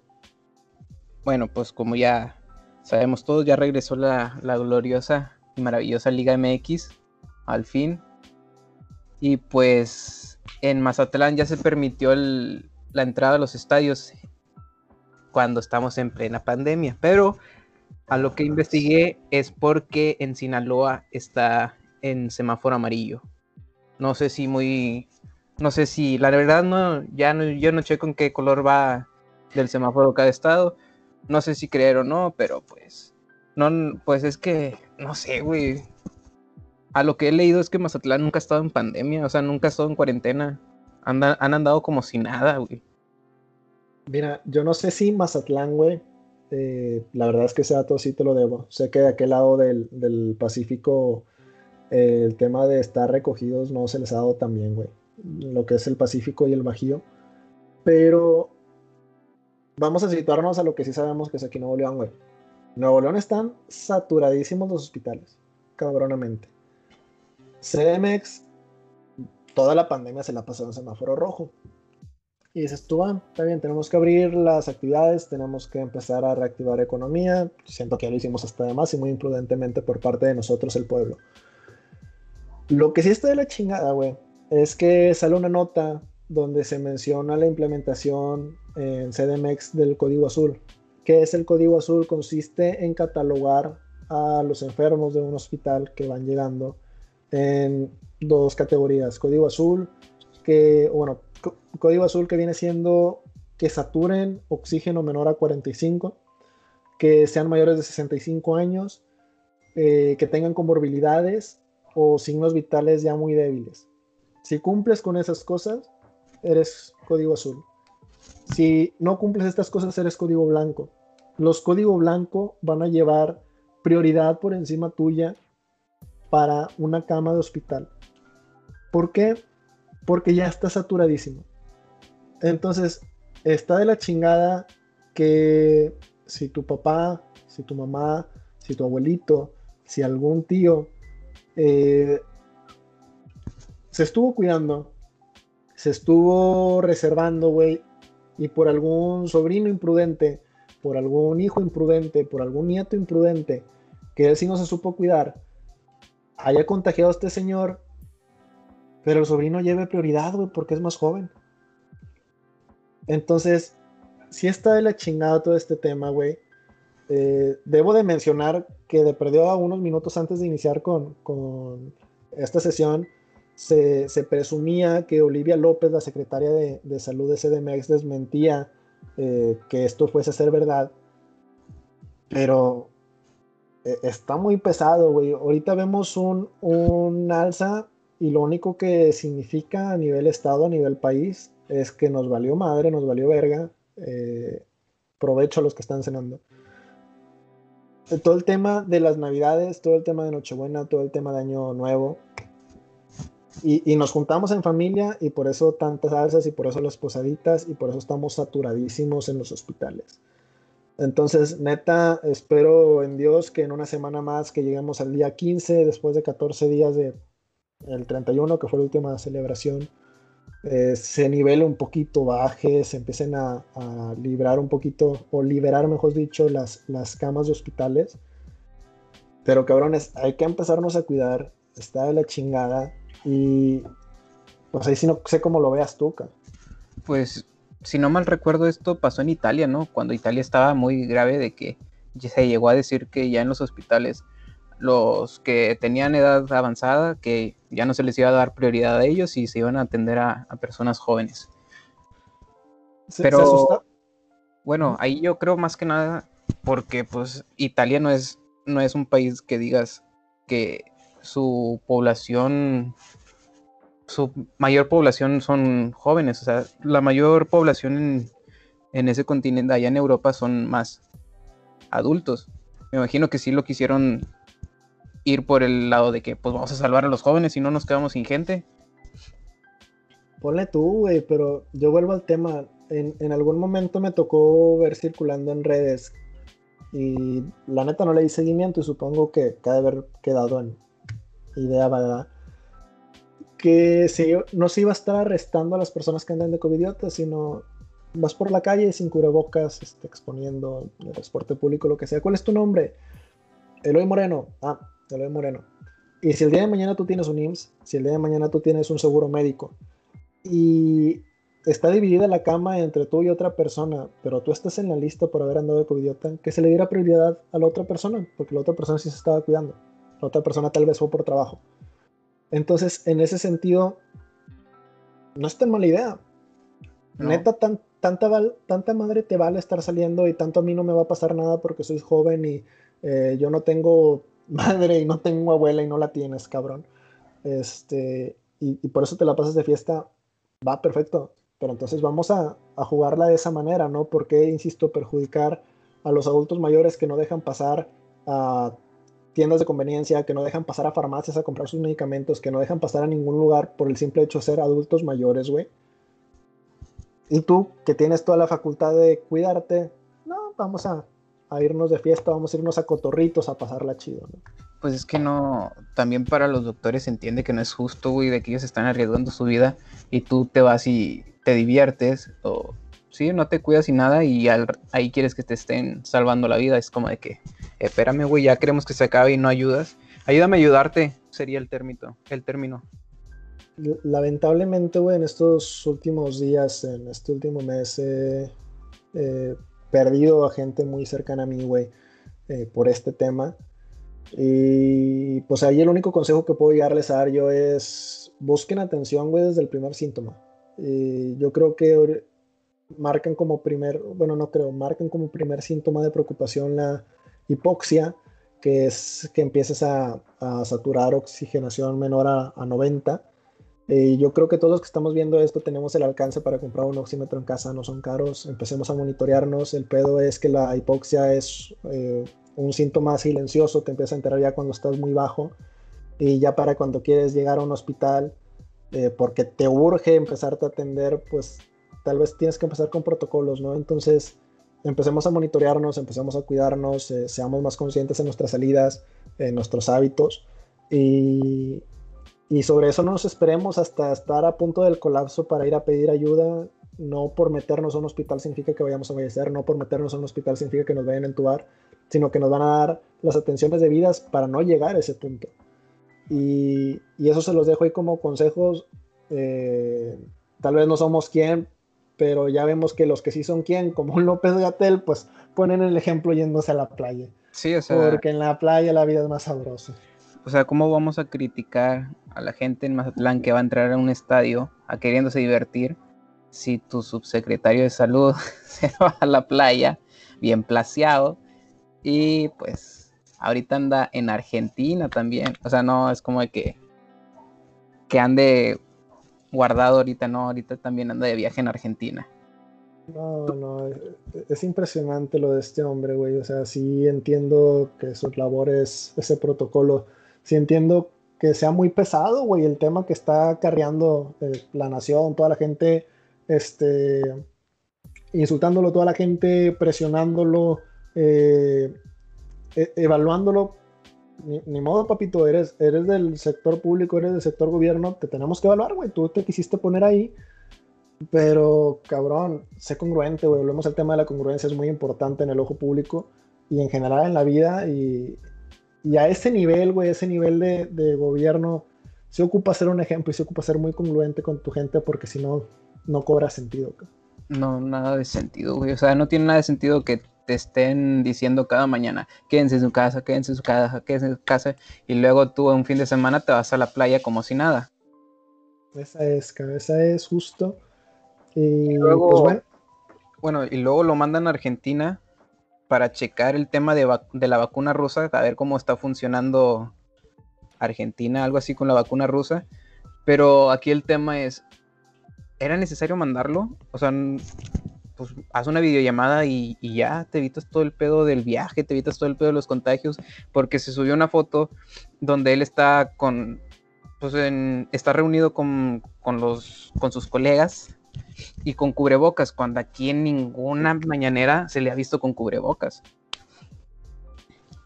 Bueno, pues como ya sabemos todos, ya regresó la, gloriosa y maravillosa Liga MX, al fin. Y pues en Mazatlán ya se permitió la entrada a los estadios cuando estamos en plena pandemia. Pero a lo que investigué es porque en Sinaloa está en semáforo amarillo. No sé si muy. No sé si. La verdad, no. Ya no, yo no checo en qué color va del semáforo cada estado. No sé si creer o no, pero pues. No, pues es que. No sé, güey. A lo que he leído es que Mazatlán nunca ha estado en pandemia. O sea, nunca ha estado en cuarentena. han andado como si nada, güey. Mira, yo no sé si Mazatlán, güey. Eh, la verdad es que ese dato sí te lo debo. Sé que de aquel lado del, del Pacífico el tema de estar recogidos no se les ha dado tan bien, güey. Lo que es el Pacífico y el Bajío. Pero vamos a situarnos a lo que sí sabemos que es aquí Nuevo León, güey. Nuevo León están saturadísimos los hospitales, cabronamente. CDMX, toda la pandemia se la pasó en semáforo rojo. Y dices tú, ah, está bien, tenemos que abrir las actividades, tenemos que empezar a reactivar economía. Siento que ya lo hicimos hasta además y muy imprudentemente por parte de nosotros, el pueblo. Lo que sí está de la chingada, güey, es que sale una nota donde se menciona la implementación en CDMX del código azul. ¿Qué es el código azul? Consiste en catalogar a los enfermos de un hospital que van llegando en dos categorías. Código azul, que, bueno, código azul que viene siendo que saturen oxígeno menor a 45, que sean mayores de 65 años, eh, que tengan comorbilidades o signos vitales ya muy débiles. Si cumples con esas cosas, eres código azul. Si no cumples estas cosas, eres código blanco. Los código blanco van a llevar prioridad por encima tuya para una cama de hospital. ¿Por qué? Porque ya está saturadísimo. Entonces, está de la chingada que si tu papá, si tu mamá, si tu abuelito, si algún tío eh, se estuvo cuidando, se estuvo reservando, güey, y por algún sobrino imprudente por algún hijo imprudente, por algún nieto imprudente, que él sí no se supo cuidar, haya contagiado a este señor, pero el sobrino lleve prioridad, güey, porque es más joven. Entonces, si está de la chingada todo este tema, güey. Eh, debo de mencionar que de perdió a unos minutos antes de iniciar con, esta sesión, se, presumía que Olivia López, la secretaria de, salud de CDMX, desmentía eh, que esto fuese a ser verdad. Pero eh, está muy pesado, güey. Ahorita vemos un, un alza y lo único que significa a nivel estado, a nivel país, es que nos valió madre, nos valió verga. Eh, provecho a los que están cenando. Todo el tema de las navidades, todo el tema de Nochebuena, todo el tema de Año Nuevo. Y, nos juntamos en familia y por eso tantas alzas y por eso las posaditas y por eso estamos saturadísimos en los hospitales. Entonces, neta, espero en Dios que en una semana más que lleguemos al día 15, después de 14 días de el 31, que fue la última celebración, eh, se nivele un poquito, baje, se empiecen a, librar un poquito, o liberar, mejor dicho, las, las camas de hospitales. Pero cabrones, hay que empezarnos a cuidar, está de la chingada, y pues ahí sí no sé cómo lo veas tú, Pues, si no mal recuerdo, esto pasó en Italia, ¿no? Cuando Italia estaba muy grave de que se llegó a decir que ya en los hospitales los que tenían edad avanzada, que ya no se les iba a dar prioridad a ellos y se iban a atender a, personas jóvenes. Pero bueno, ahí yo creo más que nada porque pues Italia no es, no es un país que digas que su población, su mayor población son jóvenes, o sea, la mayor población en, en ese continente, allá en Europa, son más adultos. Me imagino que sí lo quisieron ir por el lado de que pues vamos a salvar a los jóvenes y no nos quedamos sin gente. Ponle tú, güey, pero yo vuelvo al tema. En, algún momento me tocó ver circulando en redes y la neta no le di seguimiento y supongo que, ha haber quedado en idea, ¿verdad? Que si, no se iba a estar arrestando a las personas que andan de covidiotas, sino vas por la calle sin cubrebocas, este, exponiendo el transporte público, lo que sea. ¿Cuál es tu nombre? Eloy Moreno. Ah, Eloy Moreno. Y si el día de mañana tú tienes un IMSS, si el día de mañana tú tienes un seguro médico y está dividida la cama entre tú y otra persona, pero tú estás en la lista por haber andado de covidiota, que se le diera prioridad a la otra persona, porque la otra persona sí se estaba cuidando. La otra persona tal vez fue por trabajo. Entonces, en ese sentido, no es tan mala idea. Neta, tanta, tanta madre te vale estar saliendo y tanto a mí no me va a pasar nada porque soy joven y eh, yo no tengo madre y no tengo abuela y no la tienes, cabrón. Este, y, por eso te la pasas de fiesta, va perfecto. Pero entonces vamos a, a jugarla de esa manera, ¿no? Porque, insisto, perjudicar a los adultos mayores que no dejan pasar a tiendas de conveniencia, que no dejan pasar a farmacias a comprar sus medicamentos, que no dejan pasar a ningún lugar por el simple hecho de ser adultos mayores, güey. Y tú, que tienes toda la facultad de cuidarte, no, vamos a, a irnos de fiesta, vamos a irnos a cotorritos a pasarla chido, ¿no? Pues es que no, también para los doctores se entiende que no es justo, güey, de que ellos están arriesgando su vida y tú te vas y te diviertes o sí, no te cuidas y nada y ahí quieres que te estén salvando la vida. Es como de que, espérame, güey, ya queremos que se acabe y no ayudas. Ayúdame a ayudarte, sería el término. El término. Lamentablemente, güey, en estos últimos días, en este último mes, eh, perdido a gente muy cercana a mí, güey, eh, por este tema. Y pues ahí el único consejo que puedo llegarles a dar yo es busquen atención, güey, desde el primer síntoma. Y yo creo que marcan como primer, bueno, no creo, marcan como primer síntoma de preocupación la hipoxia, que es que empieces a, saturar oxigenación menor a, a 90 eh, yo creo que todos los que estamos viendo esto tenemos el alcance para comprar un oxímetro en casa, no son caros, empecemos a monitorearnos. El pedo es que la hipoxia es eh, un síntoma silencioso, te empieza a enterar ya cuando estás muy bajo y ya para cuando quieres llegar a un hospital eh, porque te urge empezarte a atender, pues tal vez tienes que empezar con protocolos, ¿no? Entonces empecemos a monitorearnos, empecemos a cuidarnos, seamos más conscientes en nuestras salidas, en nuestros hábitos y, y sobre eso no nos esperemos hasta estar a punto del colapso para ir a pedir ayuda. no por meternos a un hospital significa que vayamos a fallecer, no por meternos a un hospital significa que nos vayan a entubar, sino que nos van a dar las atenciones debidas para no llegar a ese punto. Y, eso se los dejo ahí como consejos. Eh, tal vez no somos quien, pero ya vemos que los que sí son quien, como <laughs> López Gatel, pues ponen el ejemplo yéndose a la playa. Sí, o sea. Porque en la playa la vida es más sabrosa. O sea, ¿cómo vamos a criticar a la gente en Mazatlán que va a entrar a un estadio a queriéndose divertir si tu subsecretario de salud <laughs> se va a la playa bien placeado y pues ahorita anda en Argentina también? O sea, no es como de que, que ande guardado ahorita, no, ahorita también anda de viaje en Argentina. No, no, es impresionante lo de este hombre, güey. O sea, sí entiendo que su labor es ese protocolo. Sí entiendo que sea muy pesado, güey, el tema que está carreando eh, la nación, toda la gente, este, insultándolo, toda la gente presionándolo, eh, e, evaluándolo. Ni, modo, papito, eres, eres del sector público, eres del sector gobierno, te tenemos que evaluar, güey. Tú te quisiste poner ahí pero, cabrón, sé congruente, güey. Volvemos al tema de la congruencia, es muy importante en el ojo público y en general en la vida. Y, a ese nivel, güey, ese nivel de, gobierno, se ocupa ser un ejemplo y se ocupa ser muy congruente con tu gente porque si no, no cobra sentido. No, nada de sentido, güey. O sea, no tiene nada de sentido que te estén diciendo cada mañana, quédense en su casa, quédense en su casa, quédense en su casa, y luego tú un fin de semana te vas a la playa como si nada. Esa es, esa es justo y luego, pues, bueno. y luego lo mandan a Argentina para checar el tema de, la vacuna rusa, a ver cómo está funcionando Argentina, algo así con la vacuna rusa. Pero aquí el tema es, ¿era necesario mandarlo? O sea, pues haz una videollamada y, ya te evitas todo el pedo del viaje, te evitas todo el pedo de los contagios, porque se subió una foto donde él está con, pues está reunido con, con, los, con sus colegas y con cubrebocas, cuando aquí en ninguna mañanera se le ha visto con cubrebocas.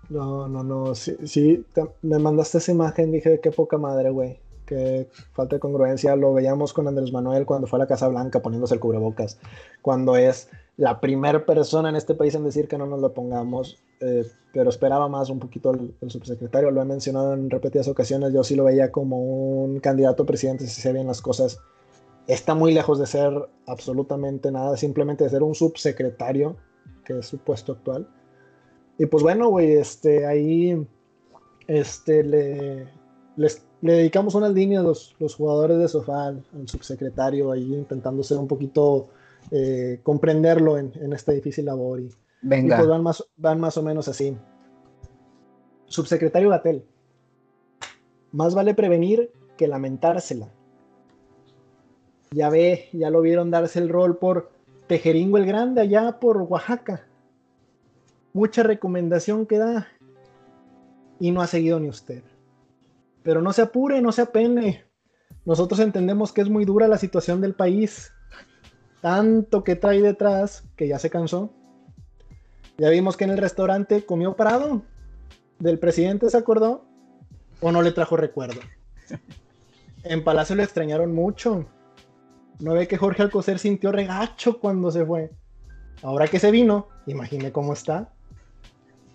No, no, no, sí, sí me mandaste esa imagen, dije, qué poca madre, güey, que falta de congruencia, lo veíamos con Andrés Manuel cuando fue a la Casa Blanca poniéndose el cubrebocas, cuando es la primera persona en este país en decir que no nos lo pongamos, eh, pero esperaba más un poquito el, el, subsecretario, lo he mencionado en repetidas ocasiones, yo sí lo veía como un candidato a presidente si se bien las cosas está muy lejos de ser absolutamente nada, simplemente de ser un subsecretario, que es su puesto actual. Y pues bueno, güey, este, ahí este, le, le dedicamos una línea a los, jugadores de sofá, al, subsecretario, ahí intentando ser un poquito, eh, comprenderlo en, esta difícil labor. Y, Venga. pues van más, van más o menos así. Subsecretario Gatel, más vale prevenir que lamentársela. Ya ve, ya lo vieron darse el rol por Tejeringo el Grande, allá por Oaxaca. Mucha recomendación que da. Y no ha seguido ni usted. Pero no se apure, no se apene. Nosotros entendemos que es muy dura la situación del país. Tanto que trae detrás que ya se cansó. Ya vimos que en el restaurante comió parado. ¿Del presidente se acordó? ¿O no le trajo recuerdo? En Palacio lo extrañaron mucho. No ve que Jorge Alcocer sintió regacho cuando se fue. Ahora que se vino, imagine cómo está.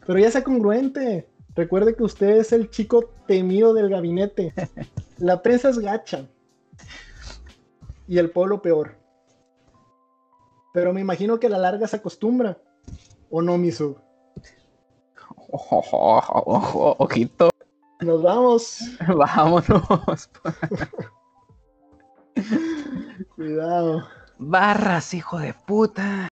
Pero ya sea congruente. Recuerde que usted es el chico temido del gabinete. <laughs> La prensa es gacha. Y el pueblo peor. Pero me imagino que a la larga se acostumbra. ¿O no, Misu? <laughs> ojito. Nos vamos. <laughs> Vámonos. Cuidado. Barras, hijo de puta.